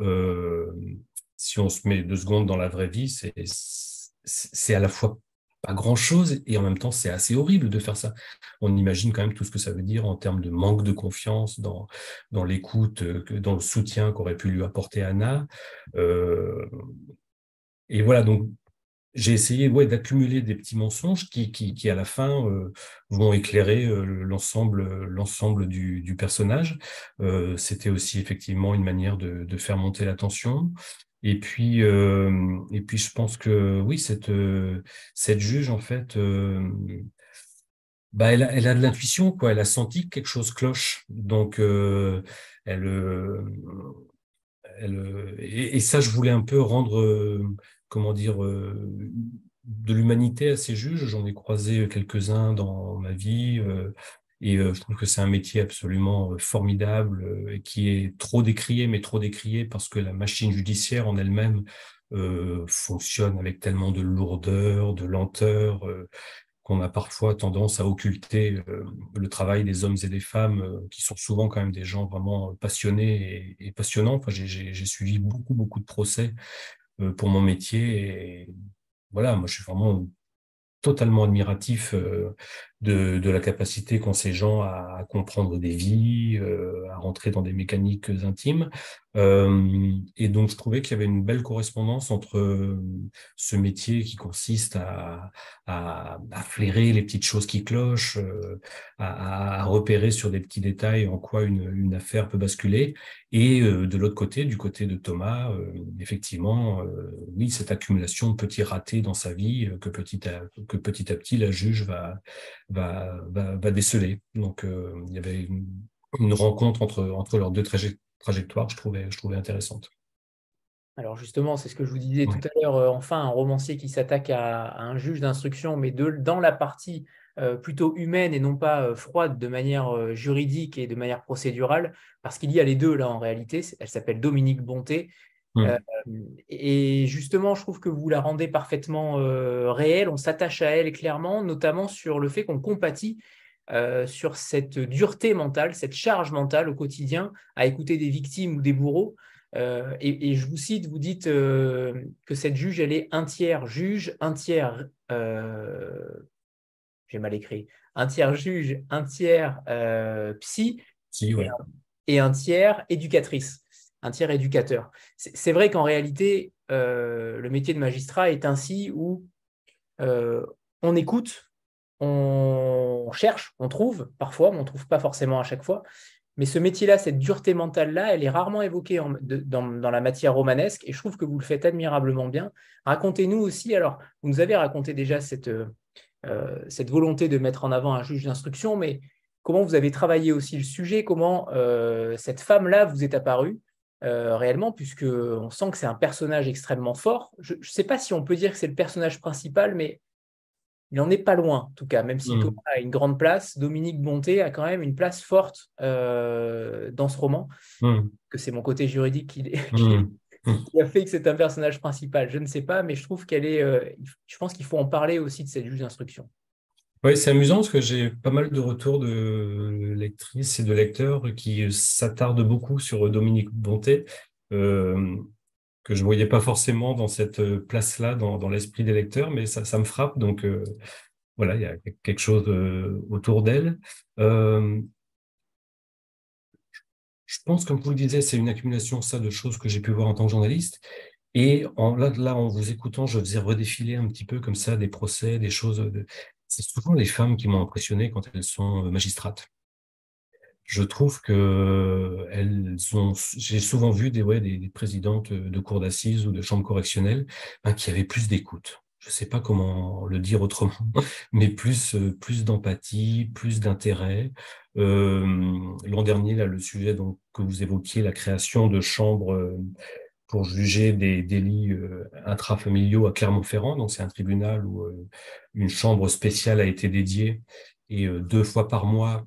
si on se met deux secondes dans la vraie vie, c'est à la fois pas grand-chose et en même temps, c'est assez horrible de faire ça. On imagine quand même tout ce que ça veut dire en termes de manque de confiance dans, dans l'écoute, euh, dans le soutien qu'aurait pu lui apporter Anna. Euh, et voilà, donc j'ai essayé ouais, d'accumuler des petits mensonges qui, qui, à la fin euh, vont éclairer euh, l'ensemble l'ensemble du, personnage. Euh, C'était aussi effectivement une manière de, faire monter la tension. Et puis, euh, et puis je pense que oui, cette, cette juge, en fait, bah, elle, a, elle a de l'intuition, quoi. Elle a senti que quelque chose cloche. Donc, elle, elle et, ça, je voulais un peu rendre comment dire, euh, de l'humanité à ces juges. J'en ai croisé quelques-uns dans ma vie. Euh, et euh, je trouve que c'est un métier absolument formidable et qui est trop décrié, mais trop décrié parce que la machine judiciaire en elle-même fonctionne avec tellement de lourdeur, de lenteur, qu'on a parfois tendance à occulter le travail des hommes et des femmes, qui sont souvent quand même des gens vraiment passionnés et, et passionnants. J'ai suivi beaucoup, beaucoup de procès euh, pour mon métier. Et voilà, moi, je suis vraiment totalement admiratif euh, de, de, la capacité qu'ont ces gens à, comprendre des vies, euh, à rentrer dans des mécaniques intimes. Euh, et donc, je trouvais qu'il y avait une belle correspondance entre euh, ce métier qui consiste à, à, à flairer les petites choses qui clochent, euh, à, à, repérer sur des petits détails en quoi une, une affaire peut basculer. Et de l'autre côté, du côté de Thomas, effectivement, oui, cette accumulation de petits ratés dans sa vie que petit à, que petit, à petit la juge va, va, va, déceler. Donc, euh, il y avait une, rencontre entre, entre leurs deux trajectoires, je trouvais, je trouvais intéressante. Alors justement, c'est ce que je vous disais tout à l'heure, euh, enfin, un romancier qui s'attaque à, un juge d'instruction, mais de, dans la partie euh, plutôt humaine et non pas froide de manière juridique et de manière procédurale, parce qu'il y a les deux là en réalité. Elle s'appelle Dominique Bonté euh, et justement, je trouve que vous la rendez parfaitement euh, réelle. On s'attache à elle clairement, notamment sur le fait qu'on compatit euh, sur cette dureté mentale, cette charge mentale au quotidien à écouter des victimes ou des bourreaux. Et, je vous cite, vous dites que cette juge, elle est un tiers juge, un tiers, j'ai mal écrit, un tiers juge, un tiers psy, et un tiers éducatrice un tiers éducateur. C'est vrai qu'en réalité, euh, le métier de magistrat est ainsi où euh, on écoute, on cherche, on trouve parfois, mais on ne trouve pas forcément à chaque fois. Mais ce métier-là, cette dureté mentale-là, elle est rarement évoquée dans, la matière romanesque et je trouve que vous le faites admirablement bien. Racontez-nous aussi, alors, vous nous avez raconté déjà cette, euh, cette volonté de mettre en avant un juge d'instruction, mais comment vous avez travaillé aussi le sujet, comment cette femme-là vous est apparue? Euh, réellement, puisqu'on sent que c'est un personnage extrêmement fort. Je ne sais pas si on peut dire que c'est le personnage principal, mais il n'en est pas loin, en tout cas, même si mmh. Thomas a une grande place, Dominique Bonté a quand même une place forte euh, dans ce roman, mmh. que c'est mon côté juridique qui, mmh. qui, a fait que c'est un personnage principal. Je ne sais pas, mais je trouve qu'elle est. Euh, je pense qu'il faut en parler aussi de cette juge d'instruction. Oui, c'est amusant parce que j'ai pas mal de retours de lectrices et de lecteurs qui s'attardent beaucoup sur Dominique Bonté, euh, que je ne voyais pas forcément dans cette place-là, dans, l'esprit des lecteurs, mais ça, me frappe. Donc euh, voilà, il y a quelque chose euh, autour d'elle. je pense, comme vous le disiez, c'est une accumulation de choses que j'ai pu voir en tant que journaliste. Et en, là, en vous écoutant, je faisais redéfiler un petit peu comme ça des procès, des choses, c'est souvent les femmes qui m'ont impressionné quand elles sont euh, magistrates. Je trouve que elles ont, j'ai souvent vu des, présidentes de cours d'assises ou de chambres correctionnelles ben, qui avaient plus d'écoute. Je ne sais pas comment le dire autrement, mais plus, euh, d'empathie, plus d'intérêt. Euh, L'an dernier, là, le sujet que vous évoquiez, la création de chambres euh, pour juger des délits euh, intrafamiliaux à Clermont-Ferrand. Donc, c'est un tribunal où euh, une chambre spéciale a été dédiée et euh, deux fois par mois,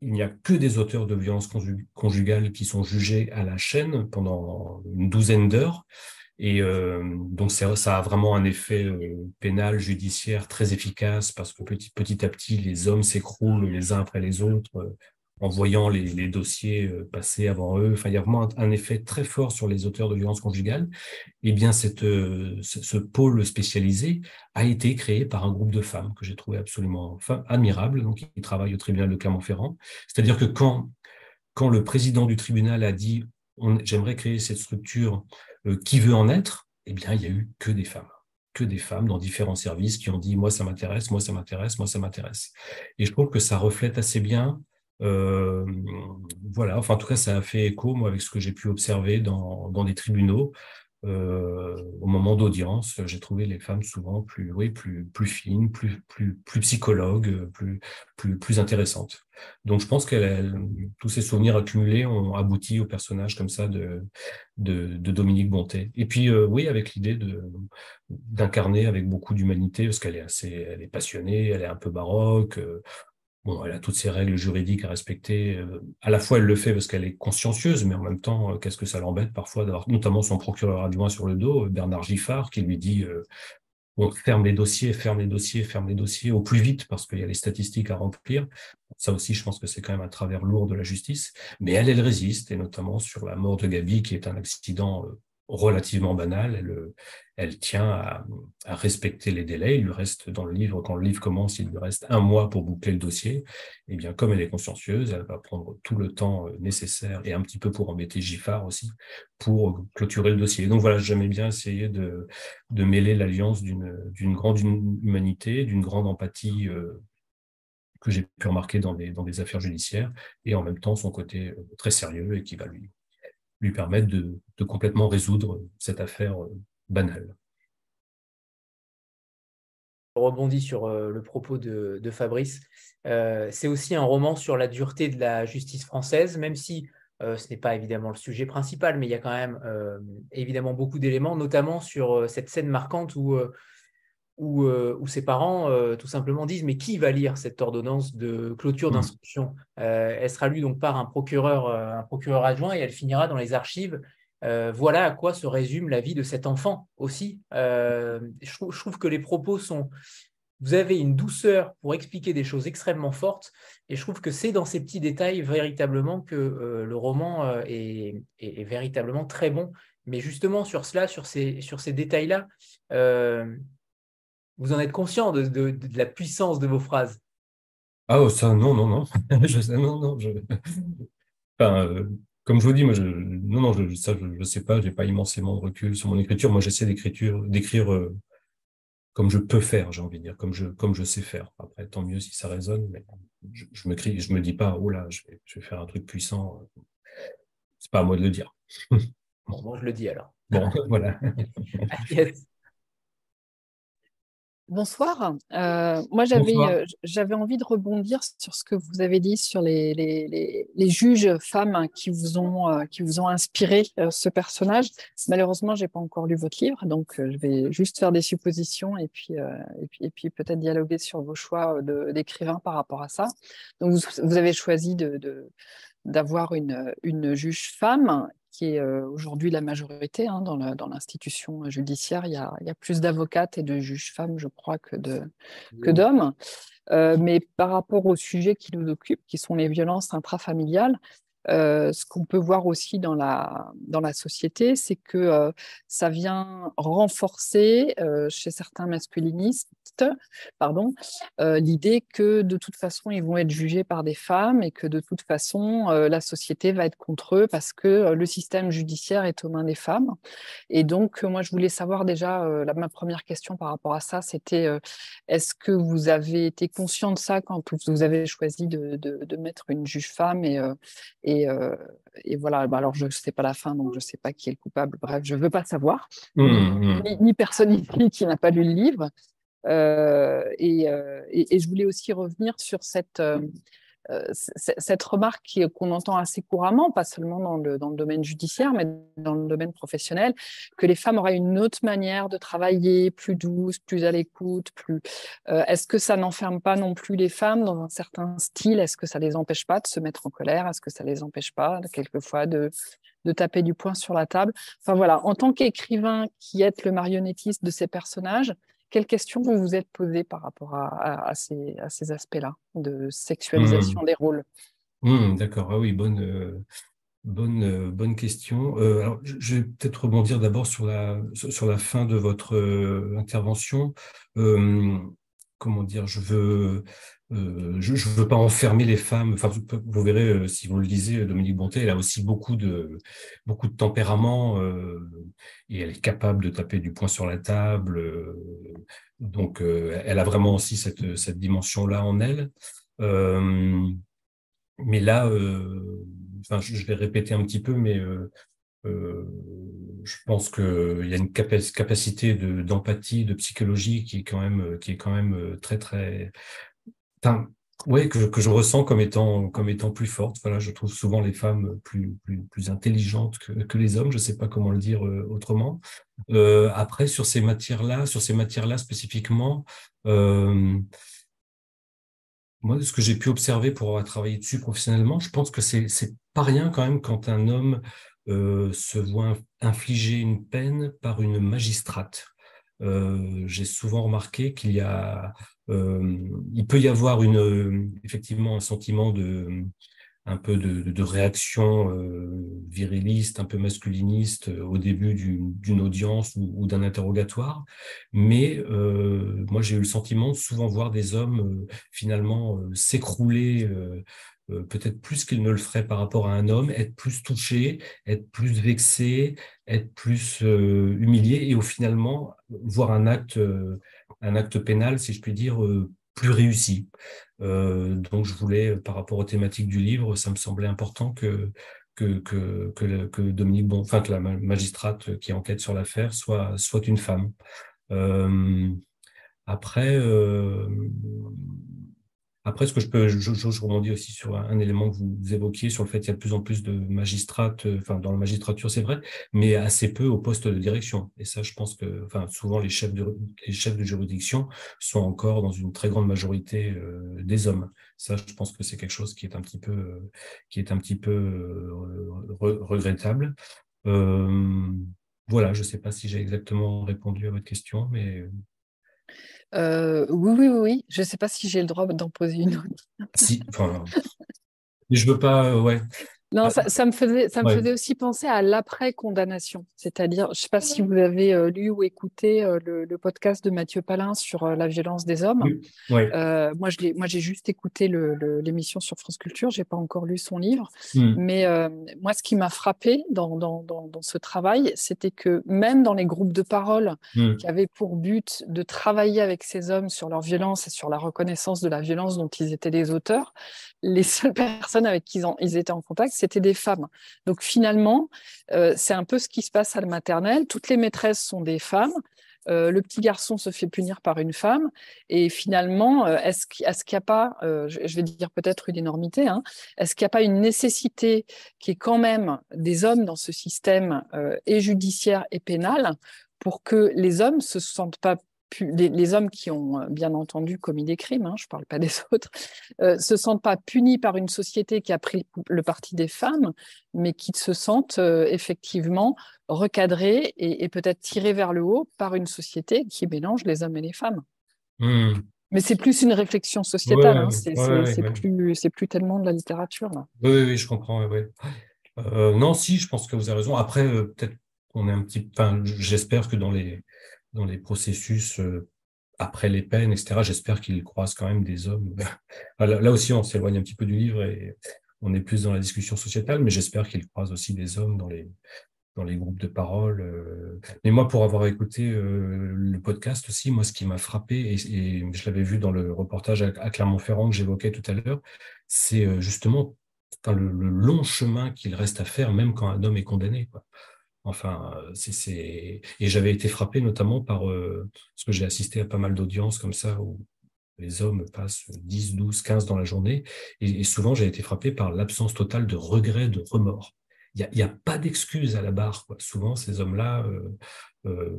il n'y a que des auteurs de violences conjugales qui sont jugés à la chaîne pendant une douzaine d'heures. Et donc ça, a vraiment un effet pénal, judiciaire très efficace parce que petit à petit, les hommes s'écroulent les uns après les autres en voyant les, dossiers euh, passer avant eux. Enfin, il y a vraiment un, effet très fort sur les auteurs de violences conjugales. Eh bien, cette, euh, ce, pôle spécialisé a été créé par un groupe de femmes que j'ai trouvé absolument admirable, donc qui travaillent au tribunal de Clermont-Ferrand. C'est-à-dire que quand, quand le président du tribunal a dit j'aimerais créer cette structure, euh, qui veut en être Eh bien, il n'y a eu que des femmes que des femmes dans différents services qui ont dit moi ça m'intéresse, moi ça m'intéresse, moi ça m'intéresse. Et je trouve que ça reflète assez bien euh, voilà, enfin en tout cas ça a fait écho moi avec ce que j'ai pu observer dans, dans des tribunaux. Euh, au moment d'audience, j'ai trouvé les femmes souvent plus, oui, plus, plus fines, plus, plus, plus psychologues, plus, plus, plus intéressantes. Donc, je pense que tous ces souvenirs accumulés ont abouti au personnage comme ça de, de, de Dominique Bontet. Et puis, euh, oui, avec l'idée de d'incarner avec beaucoup d'humanité, parce qu'elle est assez, elle est passionnée, elle est un peu baroque. Euh, Bon, elle a toutes ses règles juridiques à respecter. Euh, à la fois, elle le fait parce qu'elle est consciencieuse, mais en même temps, euh, qu'est-ce que ça l'embête parfois d'avoir notamment son procureur adjoint sur le dos, Bernard Giffard, qui lui dit euh, bon, ferme les dossiers, ferme les dossiers, ferme les dossiers au plus vite parce qu'il y a les statistiques à remplir. Ça aussi, je pense que c'est quand même un travers lourd de la justice. Mais elle, elle résiste, et notamment sur la mort de Gabi, qui est un accident relativement banale. Elle, tient à, respecter les délais. Il lui reste dans le livre, quand le livre commence, il lui reste un mois pour boucler le dossier. Et eh bien, comme elle est consciencieuse, elle va prendre tout le temps euh, nécessaire et un petit peu pour embêter Giffard aussi pour clôturer le dossier. Donc voilà, j'aimais bien essayer de, de mêler l'alliance d'une grande humanité, d'une grande empathie euh, que j'ai pu remarquer dans des, dans des affaires judiciaires, et en même temps son côté euh, très sérieux et qui va lui, lui permettre de, complètement résoudre cette affaire euh, banale. Je rebondis sur euh, le propos de, Fabrice. Euh, c'est aussi un roman sur la dureté de la justice française, même si ce n'est pas évidemment le sujet principal, mais il y a quand même évidemment beaucoup d'éléments, notamment sur cette scène marquante où euh, où, ses parents euh, tout simplement disent mais qui va lire cette ordonnance de clôture mmh. d'instruction? Euh, Elle sera lue donc par un procureur, un procureur adjoint et elle finira dans les archives. voilà à quoi se résume la vie de cet enfant aussi. Je trouve, je, trouve, que les propos sont... Vous avez une douceur pour expliquer des choses extrêmement fortes et je trouve que c'est dans ces petits détails véritablement que le roman est, est, véritablement très bon. Mais justement sur cela, sur ces, sur ces détails-là, vous en êtes conscient de, la puissance de vos phrases? Ah, oh, ça, non, non, non. je, non, non. Enfin, euh, comme je vous dis, moi, je, non, non, je, ça, je ne sais pas, je n'ai pas immensément de recul sur mon écriture. Moi, j'essaie d'écrire, d'écrire euh, comme je peux faire, j'ai envie de dire, comme je, comme je sais faire. Après, tant mieux si ça résonne, mais je, je me je me dis pas, oh là, je vais, je vais faire un truc puissant. C'est pas à moi de le dire. bon, je le dis alors. Bon, voilà. Bonsoir. Euh, moi, j'avais, euh, j'avais envie de rebondir sur ce que vous avez dit sur les, les, les, juges femmes qui vous ont, euh, qui vous ont inspiré ce personnage. Malheureusement, j'ai pas encore lu votre livre, donc je vais juste faire des suppositions et puis, et puis, et puis peut-être dialoguer sur vos choix d'écrivain par rapport à ça. Donc, vous, vous avez choisi de, de d'avoir une, une juge femme qui est aujourd'hui la majorité hein, dans l'institution judiciaire. Il y a, il y a plus d'avocates et de juges femmes, je crois, que d'hommes. Euh, mais par rapport au sujet qui nous occupe, qui sont les violences intrafamiliales, euh, ce qu'on peut voir aussi dans la, dans la société, c'est que euh, ça vient renforcer chez certains masculinistes pardon, l'idée que de toute façon, ils vont être jugés par des femmes et que de toute façon, la société va être contre eux parce que le système judiciaire est aux mains des femmes. Et donc, moi, je voulais savoir déjà, ma première question par rapport à ça, c'était est-ce que vous avez été conscient de ça quand vous avez choisi de, de, de mettre une juge femme et, et euh, et, voilà, bah, alors je ne sais pas la fin, donc je ne sais pas qui est le coupable. Bref, je ne veux pas savoir. Mmh, mmh. Ni, personne ici qui n'a pas lu le livre. Euh, euh, et, je voulais aussi revenir sur cette, euh, cette remarque qu'on entend assez couramment, pas seulement dans le, dans le, domaine judiciaire, mais dans le domaine professionnel, que les femmes auraient une autre manière de travailler, plus douce, plus à l'écoute, plus. Est-ce que ça n'enferme pas non plus les femmes dans un certain style? Est-ce que ça les empêche pas de se mettre en colère? Est-ce que ça les empêche pas quelquefois de de taper du poing sur la table? Enfin voilà, en tant qu'écrivain qui est le marionnettiste de ces personnages, quelles questions vous vous êtes posées par rapport à, ces, aspects-là de sexualisation hmm. des rôles? Mmh, d'accord, ah oui, bonne, bonne, bonne question. alors, je vais peut-être rebondir d'abord sur la, sur la fin de votre intervention. comment dire, je veux euh, je ne veux pas enfermer les femmes. Enfin, vous, verrez, euh, si vous le lisez, Dominique Bonté, elle a aussi beaucoup de, beaucoup de tempérament euh, et elle est capable de taper du poing sur la table. donc, elle a vraiment aussi cette, cette dimension-là en elle. mais là, enfin, je, vais répéter un petit peu, mais je pense qu'il y a une capacité d'empathie, de, psychologie qui est quand même, qui est quand même très, très, oui, que, que, je ressens comme étant, comme étant plus forte. Voilà, je trouve souvent les femmes plus, plus, plus intelligentes que, les hommes. Je ne sais pas comment le dire euh, autrement. Euh, après, sur ces matières-là, sur ces matières-là spécifiquement, euh, moi, ce que j'ai pu observer pour avoir travaillé dessus professionnellement, je pense que c'est pas rien quand même quand un homme se voit infliger une peine par une magistrate. J'ai souvent remarqué qu'il y a il peut y avoir une, euh, effectivement un sentiment de, un peu de, réaction euh, viriliste, un peu masculiniste au début d'une audience ou, d'un interrogatoire. Mais euh, moi, j'ai eu le sentiment de souvent voir des hommes finalement s'écrouler, peut-être plus qu'ils ne le feraient par rapport à un homme, être plus touchés, être plus vexés, être plus humiliés et au finalement voir un acte un acte pénal, si je puis dire, euh, plus réussi. Euh, donc je voulais, par rapport aux thématiques du livre, ça me semblait important que que, que, que, Dominique bon, enfin que la magistrate qui enquête sur l'affaire soit, soit une femme. Euh, après, après, ce que je peux, je, je, rebondis aussi sur un, élément que vous évoquiez, sur le fait qu'il y a de plus en plus de magistrates, euh, enfin, dans la magistrature, c'est vrai, mais assez peu au poste de direction. Et ça, je pense que, enfin, souvent, les chefs de, les chefs de juridiction sont encore dans une très grande majorité euh, des hommes. Ça, je pense que c'est quelque chose qui est un petit peu, euh, qui est un petit peu regrettable. voilà, je ne sais pas si j'ai exactement répondu à votre question, mais euh, oui, oui, oui, Je ne sais pas si j'ai le droit d'en poser une autre. si, enfin, je veux pas, euh, ouais. Non, ah, ça, me faisait, ça me faisait aussi penser à l'après-condamnation. C'est-à-dire, je ne sais pas si vous avez euh, lu ou écouté euh, le, podcast de Mathieu Palin sur euh, la violence des hommes. moi, j'ai juste écouté l'émission sur France Culture. Je n'ai pas encore lu son livre. Hmm. Mais moi, ce qui m'a frappé dans, dans, dans, ce travail, c'était que même dans les groupes de parole hmm. qui avaient pour but de travailler avec ces hommes sur leur violence et sur la reconnaissance de la violence dont ils étaient les auteurs, les seules personnes avec qui ils étaient en contact, c'était des femmes. Donc finalement, euh, c'est un peu ce qui se passe à la maternelle. Toutes les maîtresses sont des femmes. Euh, le petit garçon se fait punir par une femme. Et finalement, euh, est-ce qu'il n'y a pas, je vais dire peut-être une énormité, hein, est-ce qu'il n'y a pas une nécessité qui est quand même des hommes dans ce système et judiciaire et pénal pour que les hommes se sentent pas les, hommes qui ont euh, bien entendu commis des crimes, hein, je ne parle pas des autres, euh, se sentent pas punis par une société qui a pris le parti des femmes, mais qui se sentent euh, effectivement recadrés et, peut-être tirés vers le haut par une société qui mélange les hommes et les femmes. Hmm. Mais c'est plus une réflexion sociétale, hein, c'est plus, plus, tellement de la littérature. Là. Oui, oui, je comprends. non, si, je pense que vous avez raison. Après, peut-être qu'on est un petit. Enfin, j'espère que dans les dans les processus euh, après les peines, etc. J'espère qu'ils croisent quand même des hommes. là, aussi, on s'éloigne un petit peu du livre et on est plus dans la discussion sociétale, mais j'espère qu'ils croisent aussi des hommes dans les, dans les groupes de parole. Euh. Mais moi, pour avoir écouté euh, le podcast aussi, moi, ce qui m'a frappé, et, je l'avais vu dans le reportage à, Clermont-Ferrand que j'évoquais tout à l'heure, c'est justement le, le, long chemin qu'il reste à faire, même quand un homme est condamné. Quoi. Enfin, c'est, et j'avais été frappé notamment par, euh, parce que j'ai assisté à pas mal d'audiences comme ça où les hommes passent 10, 12, 15 dans la journée, et, souvent j'ai été frappé par l'absence totale de regret, de remords. Il n'y a, pas d'excuse à la barre. Souvent, ces hommes-là euh, euh,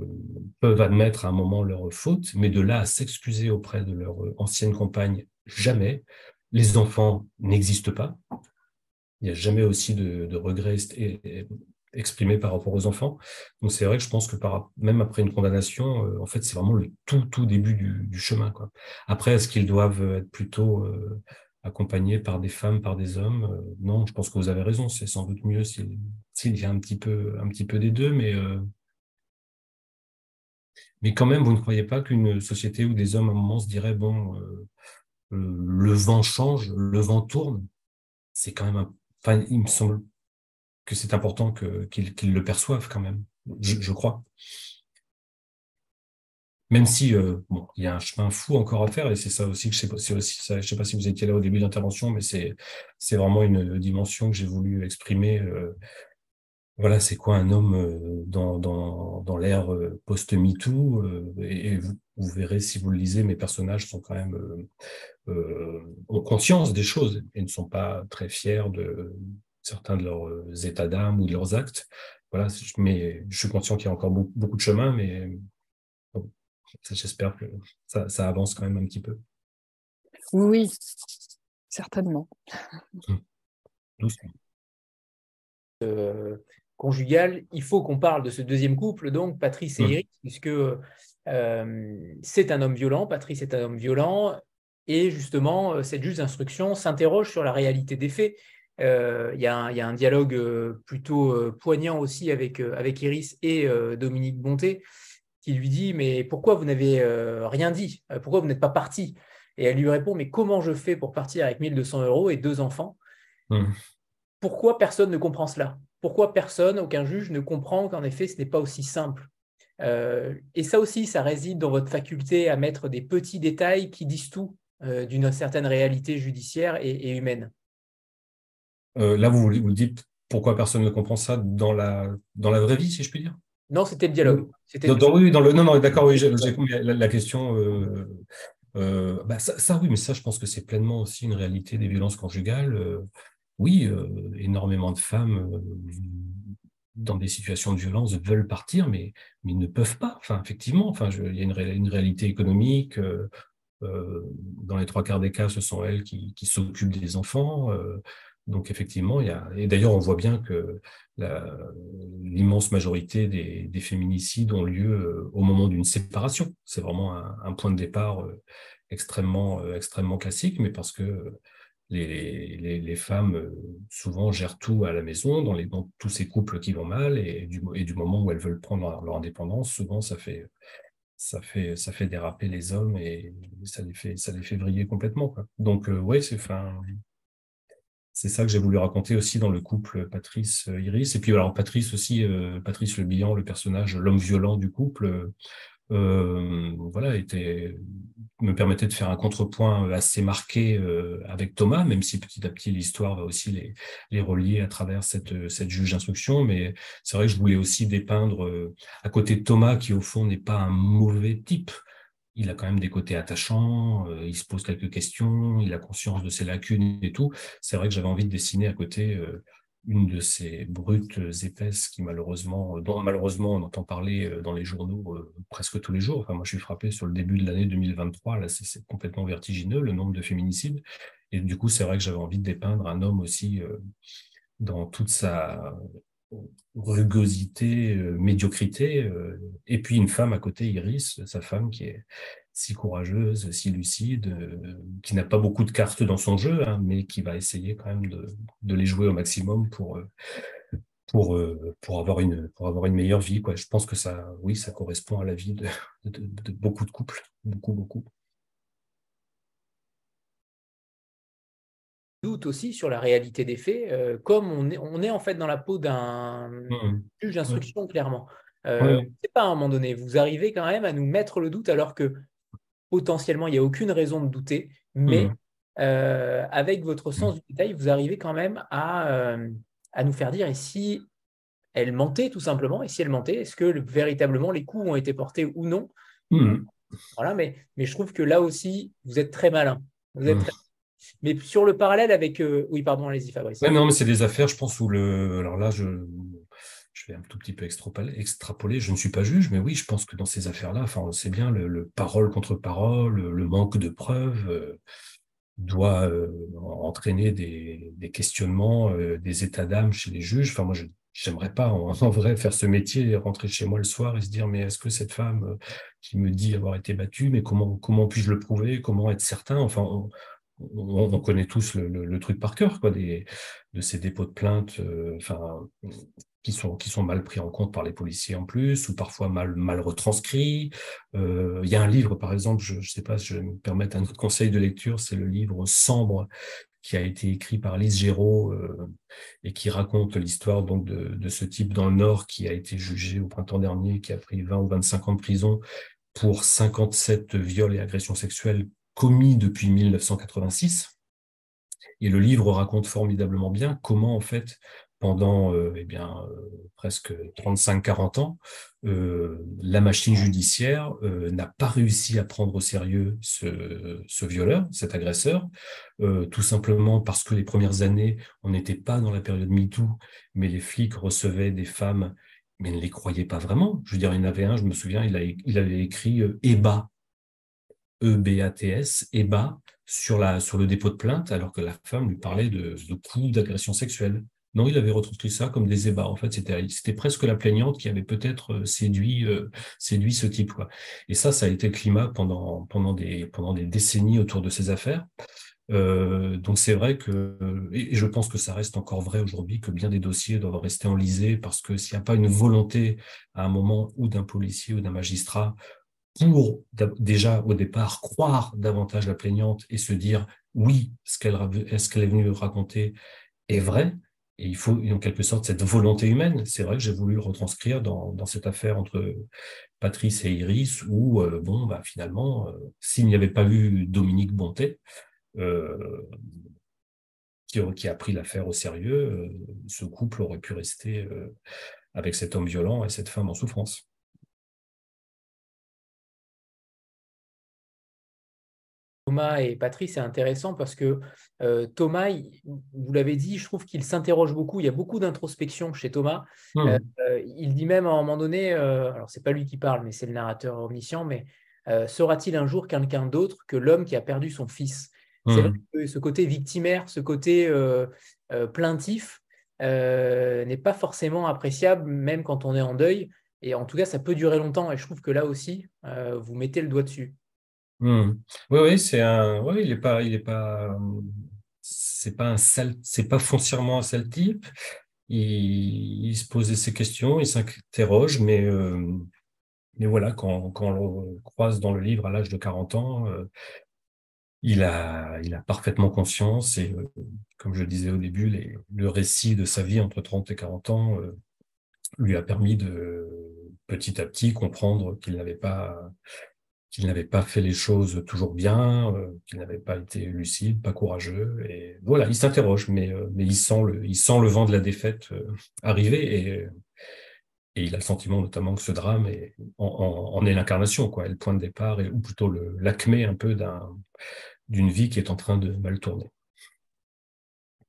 peuvent admettre à un moment leur faute, mais de là à s'excuser auprès de leur ancienne compagne, jamais. Les enfants n'existent pas. Il n'y a jamais aussi de, de regrets exprimé par rapport aux enfants. Donc c'est vrai que je pense que même après une condamnation, euh, en fait, c'est vraiment le tout, tout début du, chemin. Après, est-ce qu'ils doivent être plutôt euh, accompagné par des femmes, par des hommes? non, je pense que vous avez raison. C'est sans doute mieux s'il y a un petit peu, un petit peu des deux, mais mais quand même, vous ne croyez pas qu'une société où des hommes à un moment se diraient bon, le vent change, le vent tourne? C'est quand même un... Enfin, il me semble que c'est important qu'ils le perçoivent quand même, je, crois. Même si euh, bon, il y a un chemin fou encore à faire, et c'est ça aussi que je sais aussi je sais pas si vous étiez là au début de l'intervention, mais c'est c'est vraiment une dimension que j'ai voulu exprimer. Euh, voilà, c'est quoi un homme euh, dans, dans, dans l'ère post-MeToo et, vous, vous, verrez si vous le lisez, mes personnages sont quand même ont conscience des choses et ne sont pas très fiers de certains de leurs euh, états d'âme ou de leurs actes. Voilà, mais je suis conscient qu'il y a encore beaucoup, de chemin, mais j'espère que ça, avance quand même un petit peu. Oui, certainement. Hum. Doucement. Euh, conjugal, il faut qu'on parle de ce deuxième couple, donc Patrice et hum. Iris, puisque euh, c'est un homme violent, Patrice est un homme violent, et justement, cette juge d'instruction s'interroge sur la réalité des faits. Euh, il y, a un dialogue euh, plutôt euh, poignant aussi avec, avec Iris et Dominique Bonté qui lui dit Mais pourquoi vous n'avez rien dit? Pourquoi vous n'êtes pas parti? Et elle lui répond Mais comment je fais pour partir avec 1200 euros et deux enfants? Mmh. Pourquoi personne ne comprend cela? Pourquoi personne, aucun juge ne comprend qu'en effet ce n'est pas aussi simple? Et ça aussi, ça réside dans votre faculté à mettre des petits détails qui disent tout d'une certaine réalité judiciaire et humaine. Euh, là, vous, vous dites pourquoi personne ne comprend ça dans la, dans la vraie vie, si je puis dire? Non, c'était le dialogue. Dans, oui, dans le, non, non, d'accord, oui, j'ai compris la, question. Euh, euh, bah, ça, oui, mais ça, je pense que c'est pleinement aussi une réalité des violences conjugales. oui, énormément de femmes dans des situations de violence veulent partir, mais, mais ne peuvent pas. Enfin, effectivement, enfin, il y a une, une réalité économique. dans les trois quarts des cas, ce sont elles qui, qui s'occupent des enfants. Donc effectivement, il y a, et d'ailleurs on voit bien que l'immense majorité des, féminicides ont lieu euh, au moment d'une séparation. C'est vraiment un, point de départ euh, extrêmement, euh, extrêmement classique, mais parce que les, femmes souvent gèrent tout à la maison, dans, tous ces couples qui vont mal, et du, moment où elles veulent prendre leur, indépendance, souvent ça fait, ça fait, ça fait déraper les hommes et ça les fait, ça les fait vriller complètement. Donc, oui, c'est fin, c'est ça que j'ai voulu raconter aussi dans le couple Patrice-Iris. Et puis alors Patrice aussi, euh, Patrice Le Bihan, le personnage, l'homme violent du couple, euh, voilà, était, me permettait de faire un contrepoint assez marqué euh, avec Thomas, même si petit à petit l'histoire va aussi les, relier à travers cette, cette juge d'instruction. Mais c'est vrai que je voulais aussi dépeindre à côté de Thomas, qui au fond n'est pas un mauvais type il a quand même des côtés attachants, euh, il se pose quelques questions, il a conscience de ses lacunes et tout. C'est vrai que j'avais envie de dessiner à côté euh, une de ces brutes épaisses qui malheureusement, dont malheureusement on entend parler euh, dans les journaux presque tous les jours. Enfin, moi, je suis frappé sur le début de l'année 2023. Là, c'est complètement vertigineux le nombre de féminicides. Et du coup, c'est vrai que j'avais envie de dépeindre un homme aussi dans toute sa rugosité, euh, médiocrité, euh, et puis une femme à côté, Iris, sa femme qui est si courageuse, si lucide, euh, qui n'a pas beaucoup de cartes dans son jeu, hein, mais qui va essayer quand même de, les jouer au maximum pour, pour, pour, avoir, une, pour avoir une meilleure vie. Je pense que ça, oui, ça correspond à la vie de, de, de beaucoup de couples, beaucoup, beaucoup. Doute aussi sur la réalité des faits, euh, comme on est, on est, en fait dans la peau d'un mmh. juge d'instruction, clairement. Euh, C'est pas à un moment donné, vous arrivez quand même à nous mettre le doute alors que potentiellement il n'y a aucune raison de douter, mais mmh. euh, avec votre sens mmh. du détail, vous arrivez quand même à, à nous faire dire et si elle mentait tout simplement, et si elle mentait, est-ce que véritablement les coups ont été portés ou non? Voilà, mais, mais je trouve que là aussi, vous êtes très malin. Vous êtes très mais sur le parallèle avec. Euh, oui, pardon, allez-y, Fabrice. non, mais c'est des affaires, je pense, où le. Alors là, je, vais un tout petit peu extrapoler. Je ne suis pas juge, mais oui, je pense que dans ces affaires-là, enfin, on sait bien, le, parole contre parole, le manque de preuves euh, doit euh, entraîner des, questionnements, des états d'âme chez les juges. Enfin, moi, je j'aimerais pas en, vrai faire ce métier et rentrer chez moi le soir et se dire mais est-ce que cette femme qui me dit avoir été battue mais comment comment puis-je le prouver comment être certain? Enfin connaît tous le, truc par cœur, quoi, de ces dépôts de plainte, enfin, qui sont, mal pris en compte par les policiers en plus, ou parfois mal, retranscrits. Il y a un livre, par exemple, je ne sais pas si je vais me permettre un autre conseil de lecture, c'est le livre Sambre qui a été écrit par Lise Géraud euh, et qui raconte l'histoire donc de, de, ce type dans le Nord qui a été jugé au printemps dernier, qui a pris 20 ou 25 ans de prison pour 57 viols et agressions sexuelles commis depuis 1986. Et le livre raconte formidablement bien comment, en fait, pendant euh, eh bien, euh, presque 35-40 ans, euh, la machine judiciaire n'a pas réussi à prendre au sérieux ce, ce violeur, cet agresseur, tout simplement parce que les premières années, on n'était pas dans la période MeToo, mais les flics recevaient des femmes, mais ne les croyaient pas vraiment. Je veux dire, il y en avait un, je me souviens, il, il avait écrit EBA, E-B-A-T-S, EBA, sur, la, sur le dépôt de plainte, alors que la femme lui parlait de, de coups d'agression sexuelle. Non, il avait retranscrit ça comme des ébats. En fait, c'était presque la plaignante qui avait peut-être euh, séduit, euh, séduit ce type. Quoi. Et ça, ça a été le climat pendant, pendant, des, pendant des décennies autour de ces affaires. Euh, donc c'est vrai que, et je pense que ça reste encore vrai aujourd'hui, que bien des dossiers doivent rester enlisés parce que s'il n'y a pas une volonté à un moment ou d'un policier ou d'un magistrat pour déjà au départ croire davantage la plaignante et se dire oui, ce qu'elle est, venue raconter est vrai, et il faut, en quelque sorte, cette volonté humaine. C'est vrai que j'ai voulu retranscrire dans, dans, cette affaire entre Patrice et Iris, où, euh, bon, bah, finalement, euh, s'il n'y avait pas eu Dominique Bontet, euh, qui, a pris l'affaire au sérieux, ce couple aurait pu rester avec cet homme violent et cette femme en souffrance. Thomas et Patrice, c'est intéressant parce que euh, Thomas, vous l'avez dit, je trouve qu'il s'interroge beaucoup. Il y a beaucoup d'introspection chez Thomas. Mmh. Euh, il dit même à un moment donné, euh, alors c'est pas lui qui parle, mais c'est le narrateur omniscient, mais sera-t-il un jour quelqu'un d'autre que l'homme qui a perdu son fils? C'est mmh. vrai que ce côté victimaire, ce côté plaintif n'est pas forcément appréciable, même quand on est en deuil. Et en tout cas, ça peut durer longtemps. Et je trouve que là aussi, vous mettez le doigt dessus. Hmm. Oui, oui, c'est un. Oui, il est pas, il pas. C'est pas un c'est pas foncièrement un sale type. Il, se posait ses questions, il s'interroge, mais euh, mais voilà, quand, quand on le croise dans le livre à l'âge de 40 ans, euh, il a il a parfaitement conscience et euh, comme je disais au début, le récit de sa vie entre 30 et 40 ans lui a permis de petit à petit comprendre qu'il n'avait pas qu'il n'avait pas fait les choses toujours bien, euh, qu'il n'avait pas été lucide, pas courageux. Et voilà, il s'interroge, mais, euh, mais il, sent le, il sent le vent de la défaite euh, arriver et, et il a le sentiment notamment que ce drame est, en, est l'incarnation, quoi, le point de départ, et, ou plutôt l'acmé un peu d'une vie qui est en train de mal tourner.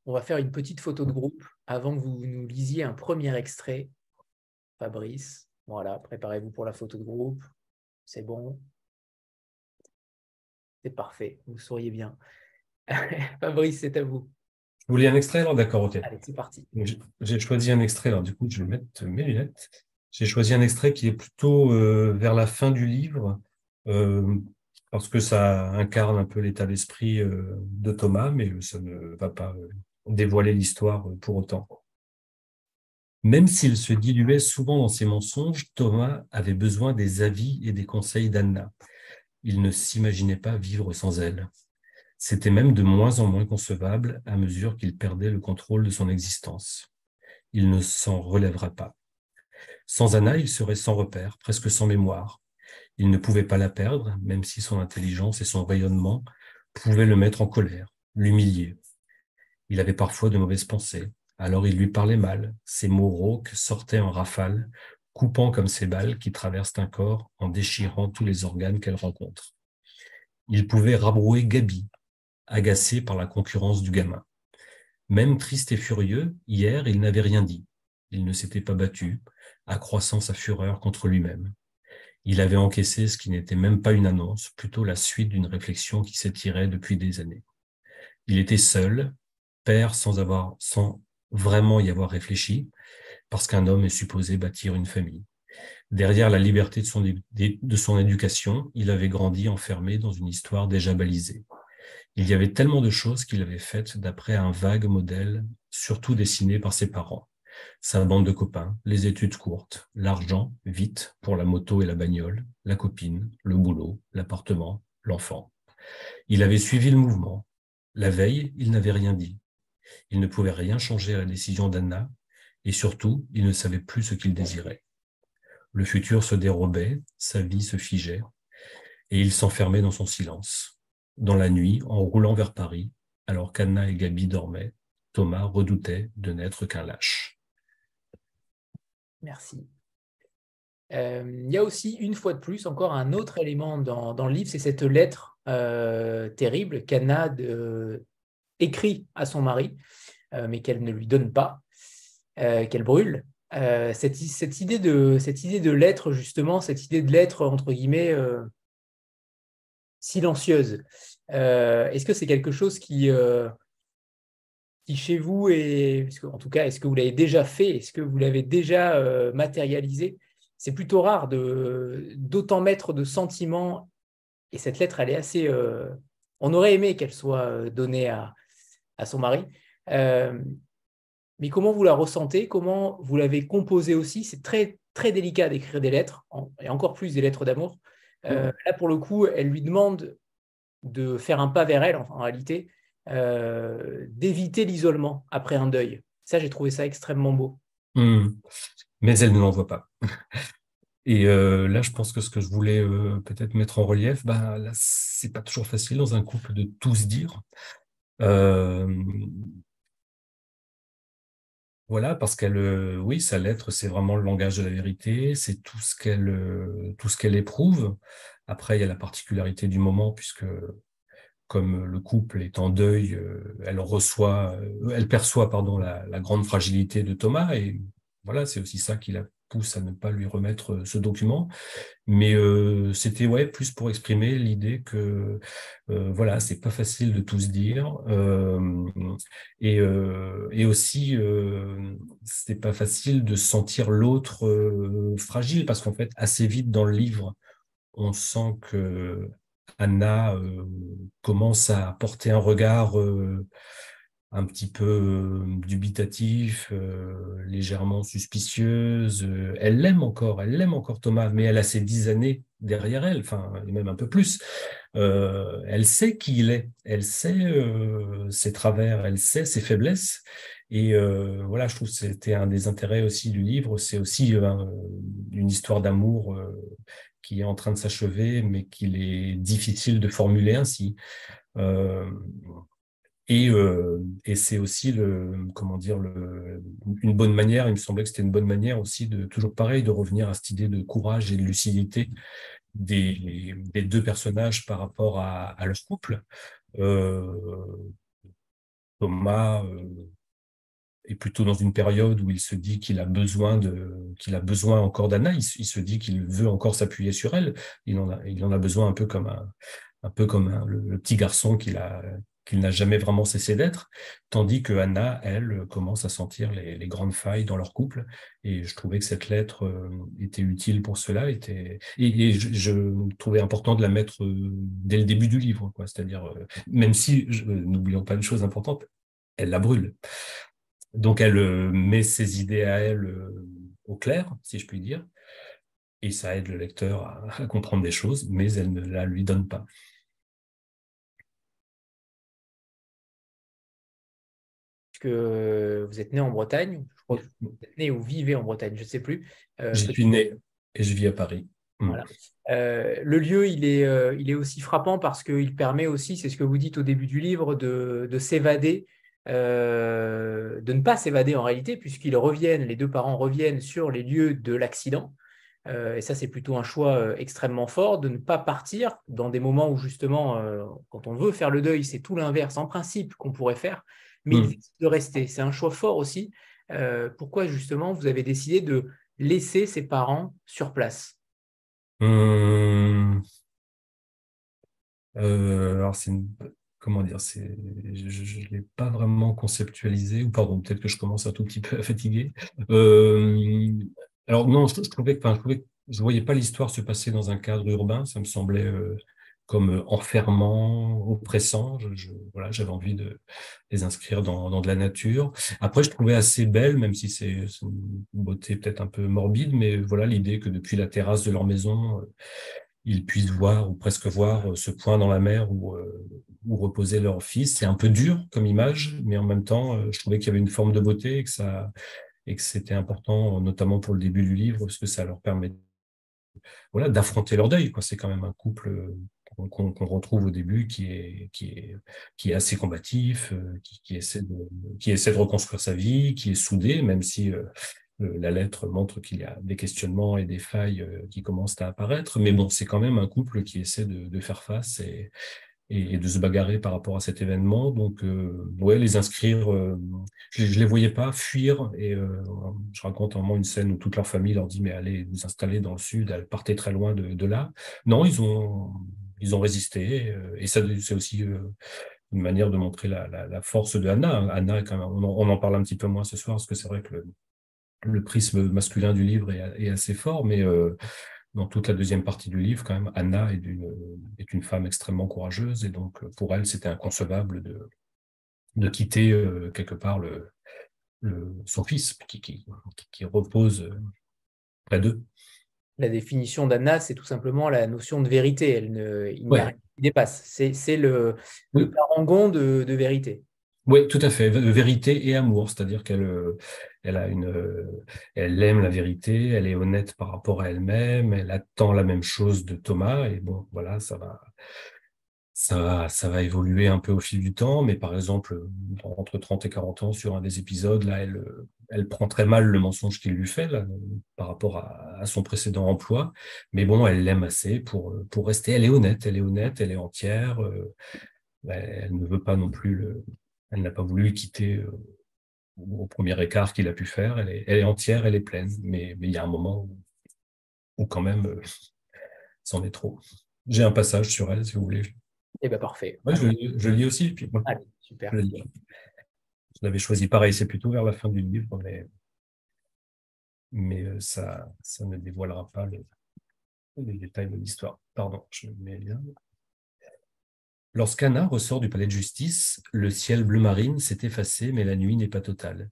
On va faire une petite photo de groupe avant que vous nous lisiez un premier extrait. Fabrice, voilà, préparez-vous pour la photo de groupe. C'est bon. C'est parfait, vous sauriez bien. Fabrice, c'est à vous. Vous voulez un extrait alors D'accord, ok. Allez, c'est parti. J'ai choisi un extrait, alors du coup, je vais mettre mes lunettes. J'ai choisi un extrait qui est plutôt euh, vers la fin du livre, euh, parce que ça incarne un peu l'état d'esprit euh, de Thomas, mais ça ne va pas dévoiler l'histoire pour autant. Même s'il se diluait souvent dans ses mensonges, Thomas avait besoin des avis et des conseils d'Anna. Il ne s'imaginait pas vivre sans elle. C'était même de moins en moins concevable à mesure qu'il perdait le contrôle de son existence. Il ne s'en relèvera pas. Sans Anna, il serait sans repère, presque sans mémoire. Il ne pouvait pas la perdre, même si son intelligence et son rayonnement pouvaient le mettre en colère, l'humilier. Il avait parfois de mauvaises pensées, alors il lui parlait mal, ses mots rauques sortaient en rafales, coupant comme ces balles qui traversent un corps en déchirant tous les organes qu'elle rencontre. Il pouvait rabrouer Gabi, agacé par la concurrence du gamin. Même triste et furieux, hier, il n'avait rien dit. Il ne s'était pas battu, accroissant sa fureur contre lui-même. Il avait encaissé ce qui n'était même pas une annonce, plutôt la suite d'une réflexion qui s'étirait depuis des années. Il était seul, père sans avoir, sans vraiment y avoir réfléchi, parce qu'un homme est supposé bâtir une famille. Derrière la liberté de son, éducation, il avait grandi enfermé dans une histoire déjà balisée. Il y avait tellement de choses qu'il avait faites d'après un vague modèle, surtout dessiné par ses parents. Sa bande de copains, les études courtes, l'argent, vite, pour la moto et la bagnole, la copine, le boulot, l'appartement, l'enfant. Il avait suivi le mouvement. La veille, il n'avait rien dit. Il ne pouvait rien changer à la décision d'Anna, et surtout, il ne savait plus ce qu'il désirait. Le futur se dérobait, sa vie se figeait, et il s'enfermait dans son silence. Dans la nuit, en roulant vers Paris, alors qu'Anna et Gabi dormaient, Thomas redoutait de n'être qu'un lâche. Merci. Euh, il y a aussi, une fois de plus, encore un autre élément dans, le livre, c'est cette lettre euh, terrible qu'Anna écrit à son mari, euh, mais qu'elle ne lui donne pas, qu'elle brûle. Cette, cette, idée de, cette idée de lettre, justement, cette idée de lettre, entre guillemets, silencieuse, est-ce que c'est quelque chose qui qui chez vous est, en tout cas, est-ce que vous l'avez déjà fait? Est-ce que vous l'avez déjà euh, matérialisé? C'est plutôt rare d'autant mettre de sentiments. Et cette lettre, elle est assez. Euh, on aurait aimé qu'elle soit euh, donnée à, à son mari. Mais comment vous la ressentez? Comment vous l'avez composée aussi? C'est très, très délicat d'écrire des lettres, et encore plus des lettres d'amour. Là, pour le coup, elle lui demande de faire un pas vers elle, en réalité, euh, d'éviter l'isolement après un deuil. Ça, j'ai trouvé ça extrêmement beau. Hmm. Mais elle ne l'en voit pas. Et euh, là, je pense que ce que je voulais euh, peut-être mettre en relief, bah, là, c'est pas toujours facile dans un couple de tout se dire. Voilà, parce qu'elle, oui, sa lettre, c'est vraiment le langage de la vérité, c'est tout ce qu'elle, tout ce qu'elle éprouve. Après, il y a la particularité du moment, puisque comme le couple est en deuil, euh, elle reçoit, euh, elle perçoit pardon la, grande fragilité de Thomas et voilà, c'est aussi ça qui la pousse à ne pas lui remettre euh, ce document. Mais c'était ouais plus pour exprimer l'idée que voilà, c'est pas facile de tout se dire et, et aussi c'est pas facile de sentir l'autre fragile parce qu'en fait assez vite dans le livre on sent que Anna euh, commence à porter un regard euh, un petit peu euh, dubitatif, légèrement suspicieuse. elle l'aime encore, elle l'aime encore Thomas, mais elle a ses dix années derrière elle, enfin, même un peu plus. elle sait qui il est, elle sait ses travers, elle sait ses faiblesses. Et voilà, je trouve que c'était un des intérêts aussi du livre, c'est aussi une histoire d'amour qui est en train de s'achever, mais qu'il est difficile de formuler ainsi. Euh, et, euh, et c'est aussi le, comment dire, le, une bonne manière, il me semblait que c'était une bonne manière aussi de, toujours pareil, de revenir à cette idée de courage et de lucidité des, deux personnages par rapport à, leur couple. Euh, Thomas, est plutôt dans une période où il se dit qu'il a besoin de, qu'il a besoin encore d'Anna. Il, se dit qu'il veut encore s'appuyer sur elle. Il en a, il en a besoin un peu comme un, un peu comme le, petit garçon qu'il a, qu'il n'a jamais vraiment cessé d'être, tandis que Anna, elle, commence à sentir les, grandes failles dans leur couple. Et je trouvais que cette lettre euh, était utile pour cela, était et, je, trouvais important de la mettre euh, dès le début du livre, quoi. C'est-à-dire, euh, même si, n'oublions pas une chose importante, elle la brûle. Donc elle met ses idées à elle au clair, si je puis dire, et ça aide le lecteur à, comprendre des choses, mais elle ne la lui donne pas. Que vous êtes né en Bretagne, vous êtes né ou vivez en Bretagne, je ne sais plus. Euh, je suis né et je vis à Paris. Hmm. Voilà. le lieu, il est, il est aussi frappant parce qu'il permet aussi, c'est ce que vous dites au début du livre, de, de s'évader euh, de ne pas s'évader en réalité, puisqu'ils reviennent, les deux parents reviennent sur les lieux de l'accident. Euh, et ça, c'est plutôt un choix euh, extrêmement fort de ne pas partir dans des moments où justement, quand on veut faire le deuil, c'est tout l'inverse en principe qu'on pourrait faire, mais hmm. de rester. C'est un choix fort aussi. pourquoi justement vous avez décidé de laisser ses parents sur place? Hmm. Alors c'est une comment dire, c'est, je ne l'ai pas vraiment conceptualisé, ou pardon, peut-être que je commence un tout petit peu à fatiguer. Euh, alors non, je, trouvais, que, je ne voyais pas l'histoire se passer dans un cadre urbain, ça me semblait euh, comme enfermant, oppressant. Je, voilà, j'avais envie de les inscrire dans, dans, de la nature. Après, je trouvais assez belle, même si c'est une beauté peut-être un peu morbide, mais voilà l'idée que depuis la terrasse de leur maison, ils puissent voir ou presque voir ce point dans la mer où, où reposait leur fils. C'est un peu dur comme image, mais en même temps, je trouvais qu'il y avait une forme de beauté et que ça et que c'était important, notamment pour le début du livre, parce que ça leur permet voilà, d'affronter leur deuil. C'est quand même un couple euh, qu'on retrouve au début qui est, qui est, qui est assez combatif, euh, qui, essaie de, qui essaie de reconstruire sa vie, qui est soudé, même si euh, la lettre montre qu'il y a des questionnements et des failles qui commencent à apparaître. Mais bon, c'est quand même un couple qui essaie de, faire face et, et, de se bagarrer par rapport à cet événement. Donc, euh, ouais, les inscrire, euh, je, ne les voyais pas fuir. Et euh, je raconte un moment une scène où toute leur famille leur dit mais allez vous installer dans le sud, partez très loin de, de là. Non, ils ont ils ont résisté. et ça, c'est aussi une manière de montrer la, force de Anna. Anna, on, en, parle un petit peu moins ce soir parce que c'est vrai que le, prisme masculin du livre est, assez fort, mais dans toute la deuxième partie du livre, quand même, Anna est une, femme extrêmement courageuse et donc pour elle, c'était inconcevable de, quitter euh, quelque part son fils qui repose près d'eux. La définition d'Anna, c'est tout simplement la notion de vérité. Elle ne, il n'y a rien qui dépasse. C'est le, le parangon de, de vérité. Oui, tout à fait. Vérité et amour, c'est-à-dire qu'elle euh, elle a une, euh, elle aime la vérité, elle est honnête par rapport à elle-même, elle attend la même chose de Thomas. Et bon, voilà, ça va, ça va, ça va évoluer un peu au fil du temps. Mais par exemple, entre 30 et 40 ans, sur un des épisodes, là, elle, elle prend très mal le mensonge qu'il lui fait là, par rapport à, à, son précédent emploi. Mais bon, elle l'aime assez pour pour rester. Elle est honnête, elle est honnête, elle est entière. Euh, elle ne veut pas non plus le elle n'a pas voulu quitter euh, au premier écart qu'il a pu faire. Elle est, elle est, entière, elle est pleine. Mais, mais il y a un moment où, quand même, euh, c'en est trop. J'ai un passage sur elle, si vous voulez. Eh bien, parfait. je, je, lis aussi. Puis, Allez, super. Je, l'avais choisi pareil, c'est plutôt vers la fin du livre, mais, euh, ça, ça ne dévoilera pas les, détails de l'histoire. Pardon, je me mets bien. Lorsqu'Anna ressort du palais de justice, le ciel bleu marine s'est effacé, mais la nuit n'est pas totale.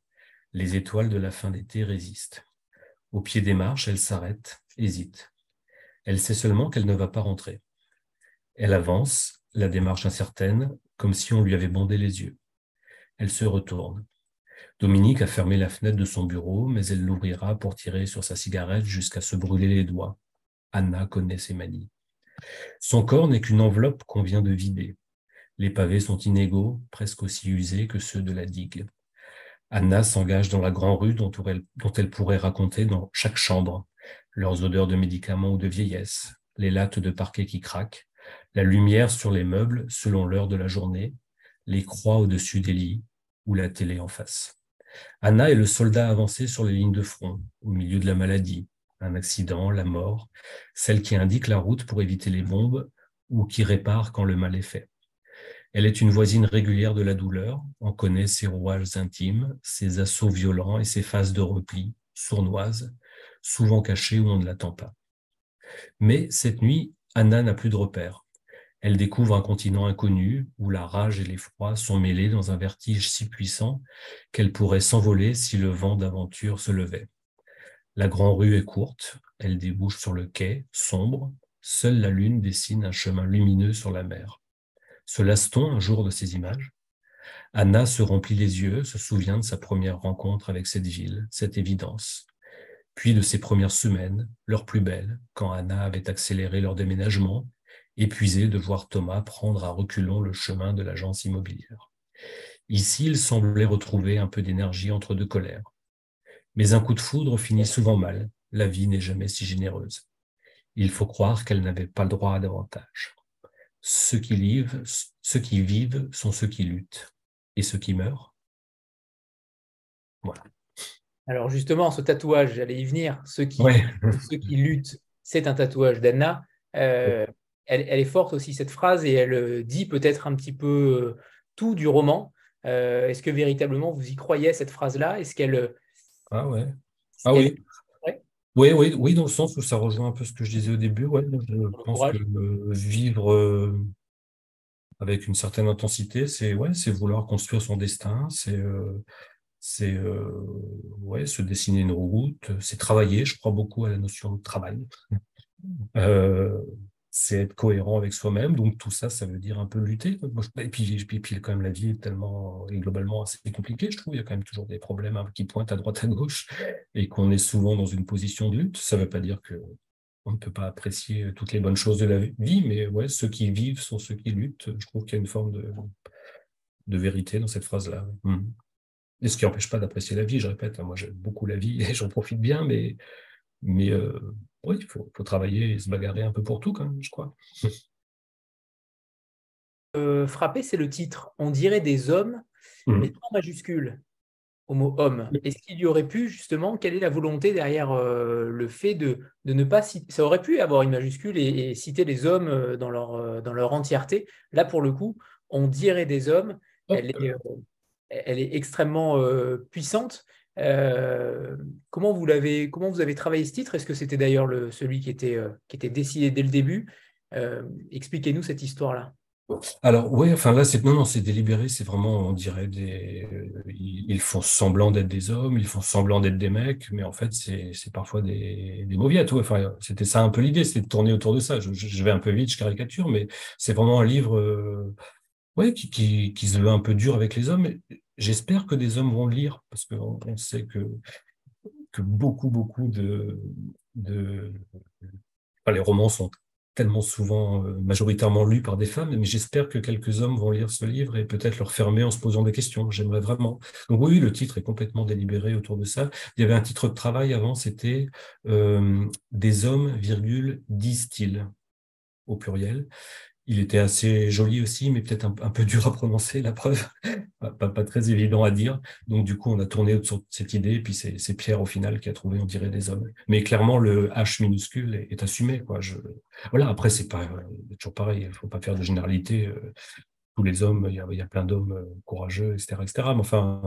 Les étoiles de la fin d'été résistent. Au pied des marches, elle s'arrête, hésite. Elle sait seulement qu'elle ne va pas rentrer. Elle avance, la démarche incertaine, comme si on lui avait bondé les yeux. Elle se retourne. Dominique a fermé la fenêtre de son bureau, mais elle l'ouvrira pour tirer sur sa cigarette jusqu'à se brûler les doigts. Anna connaît ses manies. Son corps n'est qu'une enveloppe qu'on vient de vider. Les pavés sont inégaux, presque aussi usés que ceux de la digue. Anna s'engage dans la grande rue dont elle, dont elle pourrait raconter dans chaque chambre leurs odeurs de médicaments ou de vieillesse, les lattes de parquet qui craquent, la lumière sur les meubles selon l'heure de la journée, les croix au-dessus des lits ou la télé en face. Anna est le soldat avancé sur les lignes de front, au milieu de la maladie, un accident, la mort, celle qui indique la route pour éviter les bombes ou qui répare quand le mal est fait. Elle est une voisine régulière de la douleur, on connaît ses rouages intimes, ses assauts violents et ses phases de repli, sournoises, souvent cachées où on ne l'attend pas. Mais cette nuit, Anna n'a plus de repères. Elle découvre un continent inconnu où la rage et l'effroi sont mêlés dans un vertige si puissant qu'elle pourrait s'envoler si le vent d'aventure se levait. La grande rue est courte, elle débouche sur le quai, sombre, seule la lune dessine un chemin lumineux sur la mer. Se lasse-t-on un jour de ces images? Anna se remplit les yeux, se souvient de sa première rencontre avec cette ville, cette évidence, puis de ses premières semaines, leurs plus belles, quand Anna avait accéléré leur déménagement, épuisée de voir Thomas prendre à reculons le chemin de l'agence immobilière. Ici, il semblait retrouver un peu d'énergie entre deux colères. Mais un coup de foudre finit souvent mal. La vie n'est jamais si généreuse. Il faut croire qu'elle n'avait pas le droit à davantage. Ceux qui vivent, ceux qui vivent sont ceux qui luttent. Et ceux qui meurent? Voilà. Alors justement, ce tatouage, j'allais y venir. Ceux qui, ceux qui luttent, c'est un tatouage d'Anna. Euh, elle, elle, est forte aussi, cette phrase, et elle euh, dit peut-être un petit peu euh, tout du roman. Est-ce que véritablement vous y croyez, cette phrase-là? Est-ce qu'elle ah ouais. Ah oui. Oui, oui, oui, dans le sens où ça rejoint un peu ce que je disais au début. Ouais, je pense que vivre avec une certaine intensité, c'est ouais, c'est vouloir construire son destin, c'est c'est ouais, se dessiner une route, c'est travailler. Je crois beaucoup à la notion de travail. C'est être cohérent avec soi-même. Donc tout ça, ça veut dire un peu lutter. Et puis, puis, puis quand même, la vie est tellement et globalement assez compliquée, je trouve. Il y a quand même toujours des problèmes hein, qui pointent à droite à gauche et qu'on est souvent dans une position de lutte. Ça ne veut pas dire que on ne peut pas apprécier toutes les bonnes choses de la vie, mais ouais, ceux qui vivent sont ceux qui luttent. Je trouve qu'il y a une forme de, de vérité dans cette phrase-là. Mmh. Et ce qui n'empêche pas d'apprécier la vie, je répète, hein, moi j'aime beaucoup la vie et j'en profite bien, mais, mais euh, oui, il faut, travailler et se bagarrer un peu pour tout quand même, je crois. Euh, frapper, c'est le titre. On dirait des hommes, mmh. mais en majuscule au mot homme. Est-ce qu'il y aurait pu, justement, quelle est la volonté derrière euh, le fait de, de, ne pas citer, ça aurait pu avoir une majuscule et, citer les hommes dans leur, dans leur entièreté. Là, pour le coup, on dirait des hommes. Elle est, elle est extrêmement puissante. Euh, comment vous l'avez, comment vous avez travaillé ce titre? Est-ce que c'était d'ailleurs le, celui qui était, euh, qui était décidé dès le début? Euh, Expliquez-nous cette histoire-là. Alors oui, enfin là c'est non non c'est délibéré, c'est vraiment on dirait ils, font semblant d'être des hommes, ils font semblant d'être des mecs, mais en fait c'est parfois des, des mauviettes. Enfin c'était ça un peu l'idée, c'était de tourner autour de ça. Je, vais un peu vite, je caricature, mais c'est vraiment un livre ouais qui, se veut un peu dur avec les hommes. J'espère que des hommes vont le lire, parce qu'on on sait que, que beaucoup, beaucoup de, les romans sont tellement souvent euh, majoritairement lus par des femmes, mais j'espère que quelques hommes vont lire ce livre et peut-être le refermer en se posant des questions. J'aimerais vraiment. Donc oui, le titre est complètement délibéré autour de ça. Il y avait un titre de travail avant, c'était euh, Des hommes, virgule, disent-ils au pluriel. Il était assez joli aussi, mais peut-être un, peu dur à prononcer, la preuve. pas, très évident à dire. Donc, du coup, on a tourné autour de cette idée, et puis c'est Pierre, au final, qui a trouvé, on dirait, des hommes. Mais clairement, le H minuscule est, assumé. Voilà, après, c'est pas toujours pareil. Il faut pas faire de généralité. Euh, tous les hommes, il y a, plein d'hommes euh, courageux, etc., etc. Mais enfin,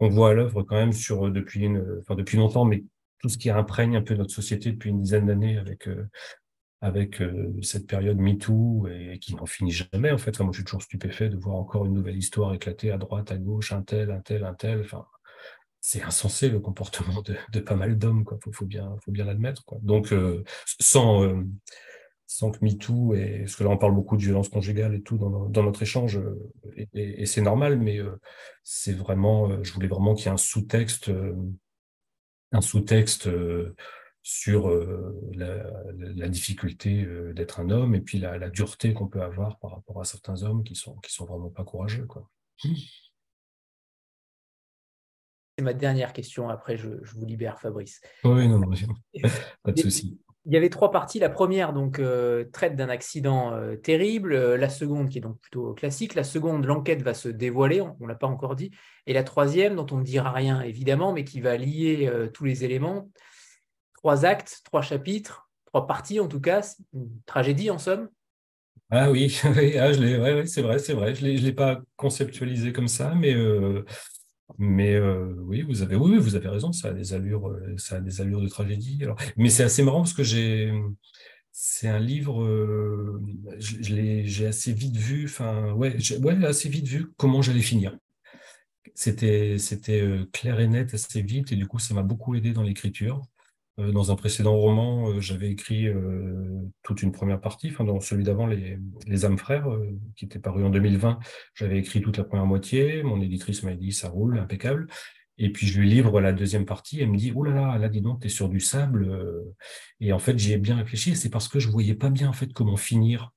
on voit à l'œuvre quand même sur, depuis, une, enfin, depuis longtemps, mais tout ce qui imprègne un peu notre société depuis une dizaine d'années avec euh, avec euh, cette période MeToo et, qui n'en finit jamais. En fait, moi, je suis toujours stupéfait de voir encore une nouvelle histoire éclater à droite, à gauche, un tel, un tel, un tel. Enfin, c'est insensé le comportement de, pas mal d'hommes. Il faut, bien, faut bien l'admettre. Donc, euh, sans, euh, sans que MeToo, et, parce que là, on parle beaucoup de violence conjugale et tout dans, dans notre échange, et, c'est normal, mais c'est vraiment, je voulais vraiment qu'il y ait un sous-texte, un sous-texte sur euh, la, difficulté euh, d'être un homme et puis la, dureté qu'on peut avoir par rapport à certains hommes qui sont qui sont vraiment pas courageux quoi. C'est ma dernière question. Après, je, vous libère, Fabrice. Oui, non, non, pas de souci. Il y avait trois parties. La première donc euh, traite d'un accident terrible. La seconde, qui est donc plutôt classique. La seconde, l'enquête va se dévoiler. On, ne l'a pas encore dit. Et la troisième, dont on ne dira rien évidemment, mais qui va lier tous les éléments, trois actes, trois chapitres, trois parties en tout cas, une tragédie en somme. Ah oui, ah, c'est vrai, c'est vrai. Je ne l'ai pas conceptualisé comme ça, mais, euh, euh, oui, vous avez, oui, raison, ça a des allures, euh, ça a des allures de tragédie. Mais c'est assez marrant parce que j'ai, c'est un livre, j'ai assez vite vu comment j'allais finir. C'était, c'était clair et net assez vite, et du coup, ça m'a beaucoup aidé dans l'écriture. Euh, dans un précédent roman, euh, j'avais écrit euh, toute une première partie, enfin dans celui d'avant, Les, âmes frères, qui était paru en 2020, j'avais écrit toute la première moitié. Mon éditrice m'a dit ça roule, impeccable. Et puis je lui livre la deuxième partie, elle me dit oh là là, là dis donc, t'es sur du sable. Et en fait, j'y ai bien réfléchi. C'est parce que je voyais pas bien en fait comment finir.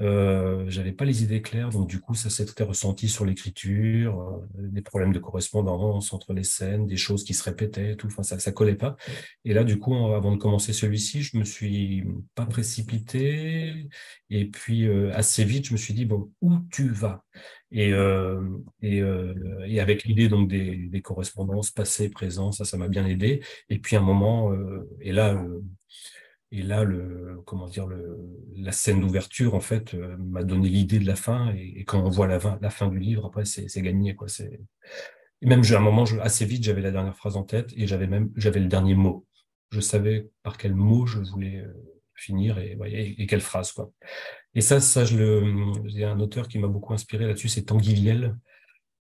Euh, j'avais pas les idées claires, donc du coup, ça s'était ressenti sur l'écriture, euh, des problèmes de correspondance entre les scènes, des choses qui se répétaient, tout. Enfin, ça, ça collait pas. Et là, du coup, avant de commencer celui-ci, je me suis pas précipité. Et puis, euh, assez vite, je me suis dit bon, où tu vas? Et, euh, et, et, avec l'idée donc des, des, correspondances passées, présentes, ça, ça m'a bien aidé. Et puis, un moment, et là et là, comment dire, la scène d'ouverture, en fait, euh, m'a donné l'idée de la fin. Et, quand on voit la, fin du livre, après, c'est gagné. Quoi. et même à un moment, assez vite, j'avais la dernière phrase en tête et j'avais même le dernier mot. Je savais par quel mot je voulais finir et, et, quelle phrase quoi. Et ça, ça je le, il y a un auteur qui m'a beaucoup inspiré là-dessus, c'est Tanguy Viel.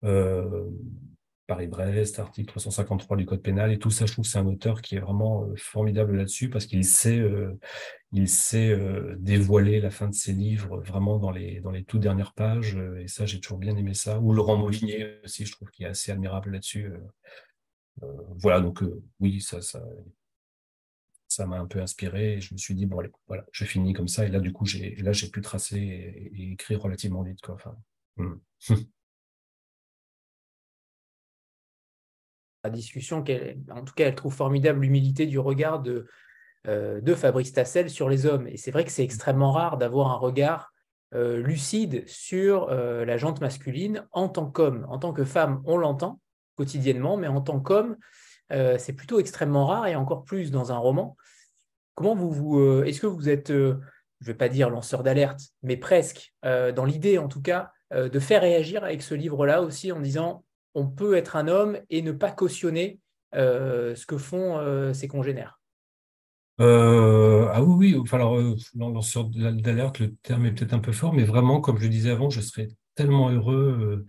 Euh, Paris-Brest, article 353 du Code pénal et tout ça, je trouve que c'est un auteur qui est vraiment euh, formidable là-dessus parce qu'il sait, euh, il sait euh, dévoiler la fin de ses livres vraiment dans les, dans les toutes dernières pages et ça, j'ai toujours bien aimé ça. Ou Laurent Mauvigné aussi, je trouve qu'il est assez admirable là-dessus. voilà, donc oui, ça, ça, m'a un peu inspiré et je me suis dit bon allez, voilà, je finis comme ça et là du coup j'ai, là j'ai pu tracer et, écrire relativement vite quoi. Hmm. la discussion, en tout cas, elle trouve formidable l'humilité du regard de, euh, de Fabrice Tassel sur les hommes. Et c'est vrai que c'est extrêmement rare d'avoir un regard euh, lucide sur euh, la jante masculine en tant qu'homme. En tant que femme, on l'entend quotidiennement, mais en tant qu'homme, c'est plutôt extrêmement rare et encore plus dans un roman. Comment vous, vous est-ce que vous êtes, je ne vais pas dire lanceur d'alerte, mais presque, dans l'idée en tout cas, de faire réagir avec ce livre-là aussi en disant on peut être un homme et ne pas cautionner euh, ce que font euh, ses congénères. Euh, ah oui, oui, enfin, alors, lanceur d'alerte, le terme est peut-être un peu fort, mais vraiment, comme je disais avant, je serais tellement heureux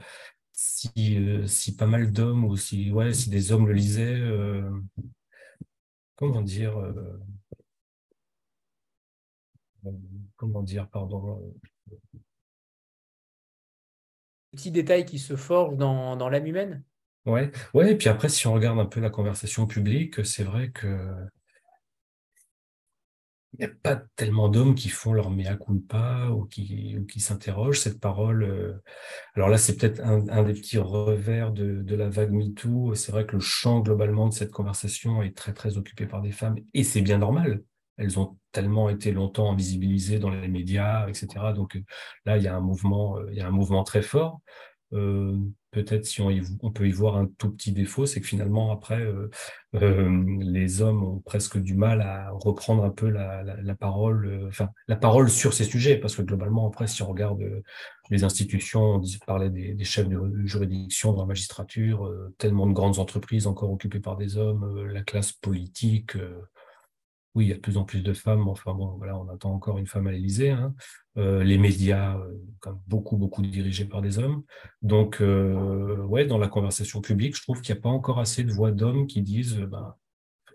si, si pas mal d'hommes ou si, ouais, si des hommes le lisaient. comment dire Comment dire, pardon petits détails qui se forgent dans, dans l'âme humaine. Ouais, ouais, et puis après, si on regarde un peu la conversation publique, c'est vrai que il n'y a pas tellement d'hommes qui font leur mea culpa ou qui, ou qui s'interrogent. Cette parole, euh, alors là, c'est peut-être un, des petits revers de, de la vague MeToo. C'est vrai que le champ globalement de cette conversation est très, très occupé par des femmes et c'est bien normal. Elles ont tellement été longtemps invisibilisées dans les médias, etc. Donc euh, là, il y a un mouvement, euh, il y a un mouvement très fort. Euh, peut-être si on, on, peut y voir un tout petit défaut, c'est que finalement après, les hommes ont presque du mal à reprendre un peu la, parole, enfin la parole sur ces sujets, parce que globalement après, si on regarde les institutions, on parlait des, des, chefs de juridiction dans la magistrature, tellement de grandes entreprises encore occupées par des hommes, la classe politique oui, il y a de plus en plus de femmes. Enfin bon, voilà, on attend encore une femme à l'Élysée. Hein. Euh, les médias, euh, comme beaucoup, beaucoup dirigés par des hommes. Donc, euh, ouais, dans la conversation publique, je trouve qu'il n'y a pas encore assez de voix d'hommes qui disent, ben,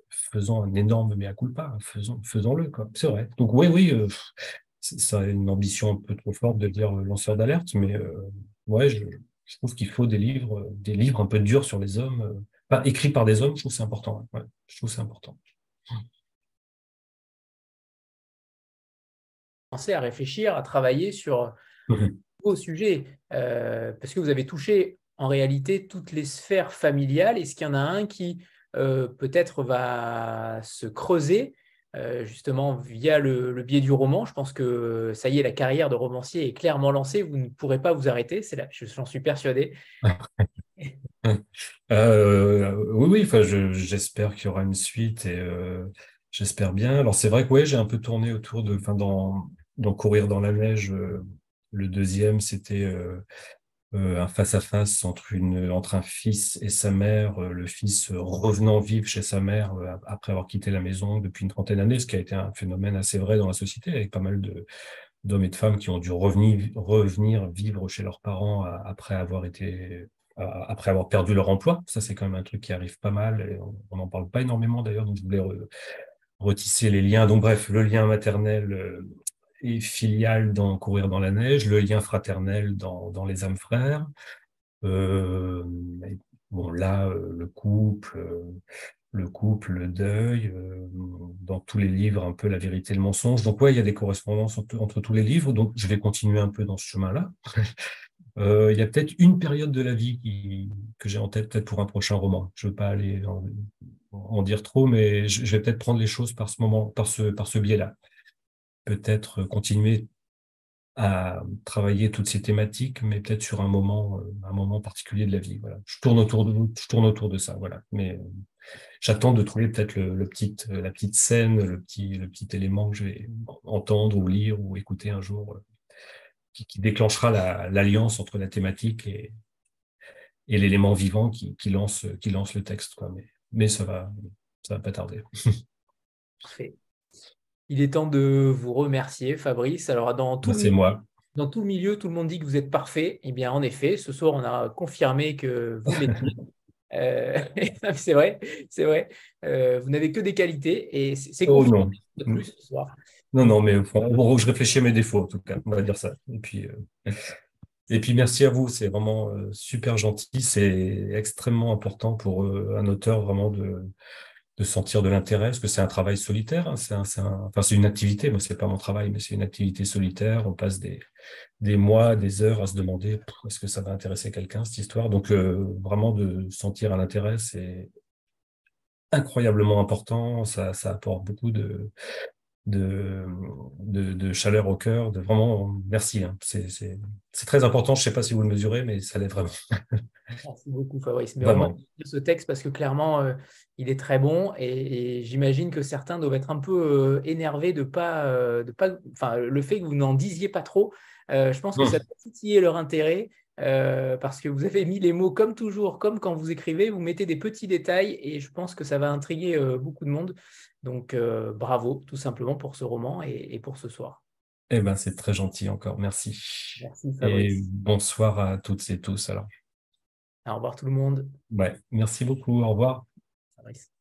faisons un énorme mea culpa, faisons, faisons-le. C'est vrai. Donc, oui, oui, ça a une ambition un peu trop forte de dire lanceur d'alerte, mais ouais, je, trouve qu'il faut des livres, des livres un peu durs sur les hommes, pas écrits par des hommes. Je trouve c'est important. Ouais, je trouve c'est important. À réfléchir, à travailler sur vos sujets, euh, parce que vous avez touché en réalité toutes les sphères familiales. Est-ce qu'il y en a un qui euh, peut-être va se creuser euh, justement via le, biais du roman? Je pense que ça y est, la carrière de romancier est clairement lancée. Vous ne pourrez pas vous arrêter. C'est là, j'en suis persuadé. oui, oui. Enfin, j'espère qu'il y aura une suite et j'espère bien. Alors c'est vrai que oui, j'ai un peu tourné autour de, enfin dans donc courir dans la neige, euh, le deuxième, c'était euh, euh, un face-à-face entre, un fils et sa mère, le fils revenant vivre chez sa mère après avoir quitté la maison depuis une trentaine d'années, ce qui a été un phénomène assez vrai dans la société, avec pas mal de, d'hommes et de femmes qui ont dû revenir, revenir vivre chez leurs parents après avoir été après avoir perdu leur emploi. Ça, c'est quand même un truc qui arrive pas mal on n'en parle pas énormément d'ailleurs, donc je voulais retisser les liens. Donc bref, le lien maternel et filial dans Courir dans la neige, le lien fraternel dans, dans Les âmes frères. Euh, bon, là, euh, le couple, euh, le couple, le deuil, dans tous les livres, un peu la vérité et le mensonge. Donc, ouais, il y a des correspondances entre, tous les livres. Donc, je vais continuer un peu dans ce chemin-là. il y a peut-être une période de la vie qui, que j'ai en tête, peut-être pour un prochain roman. Je ne veux pas aller en, en, dire trop, mais je, je vais peut-être prendre les choses par ce moment, par ce, par ce biais-là peut-être continuer à travailler toutes ces thématiques, mais peut-être sur un moment, euh, un moment particulier de la vie. Voilà. Je tourne autour de, je tourne autour de ça. Voilà. Mais euh, j'attends de trouver peut-être le, euh, la petite scène, le petit, le petit élément que je vais entendre ou lire ou écouter un jour, qui, déclenchera l'alliance entre la thématique et, et l'élément vivant qui, lance, qui lance le texte. Mais, mais ça va, ça va pas tarder. Parfait. Il est temps de vous remercier, Fabrice. Alors, dans tout, le, moi. dans tout le milieu, tout le monde dit que vous êtes parfait. Eh bien, en effet, ce soir, on a confirmé que vous l'êtes. Euh, c'est vrai, c'est vrai. Euh, vous n'avez que des qualités et c'est oh, non. plus ce soir. Non, non, mais je réfléchis à mes défauts en tout cas, on va dire ça. Et puis, euh, et puis merci à vous, c'est vraiment super gentil, c'est extrêmement important pour un auteur vraiment de, de sentir de l'intérêt, parce que c'est un travail solitaire, hein, c'est un, enfin, une activité, moi c'est pas mon travail, mais c'est une activité solitaire, on passe des, des mois, des heures à se demander est-ce que ça va intéresser quelqu'un cette histoire? Donc euh, vraiment de sentir un intérêt, c'est incroyablement important, ça, ça apporte beaucoup de, de, de, chaleur au cœur, de vraiment merci. Hein. C'est très important. Je ne sais pas si vous le mesurez, mais ça l'est vraiment. Merci beaucoup, Fabrice. Mais vraiment. ce texte parce que clairement, euh, il est très bon et, j'imagine que certains doivent être un peu euh, énervés de pas, euh, de pas, enfin, le fait que vous n'en disiez pas trop. je pense que ça peut titiller leur intérêt. parce que vous avez mis les mots comme toujours, comme quand vous écrivez, vous mettez des petits détails et je pense que ça va intriguer beaucoup de monde. Donc, euh, bravo, tout simplement, pour ce roman et, pour ce soir. Eh ben, c'est très gentil encore, merci. Merci, Et bonsoir à toutes et tous, alors. Au revoir tout le monde. Ouais, merci beaucoup, au revoir. Fabrice.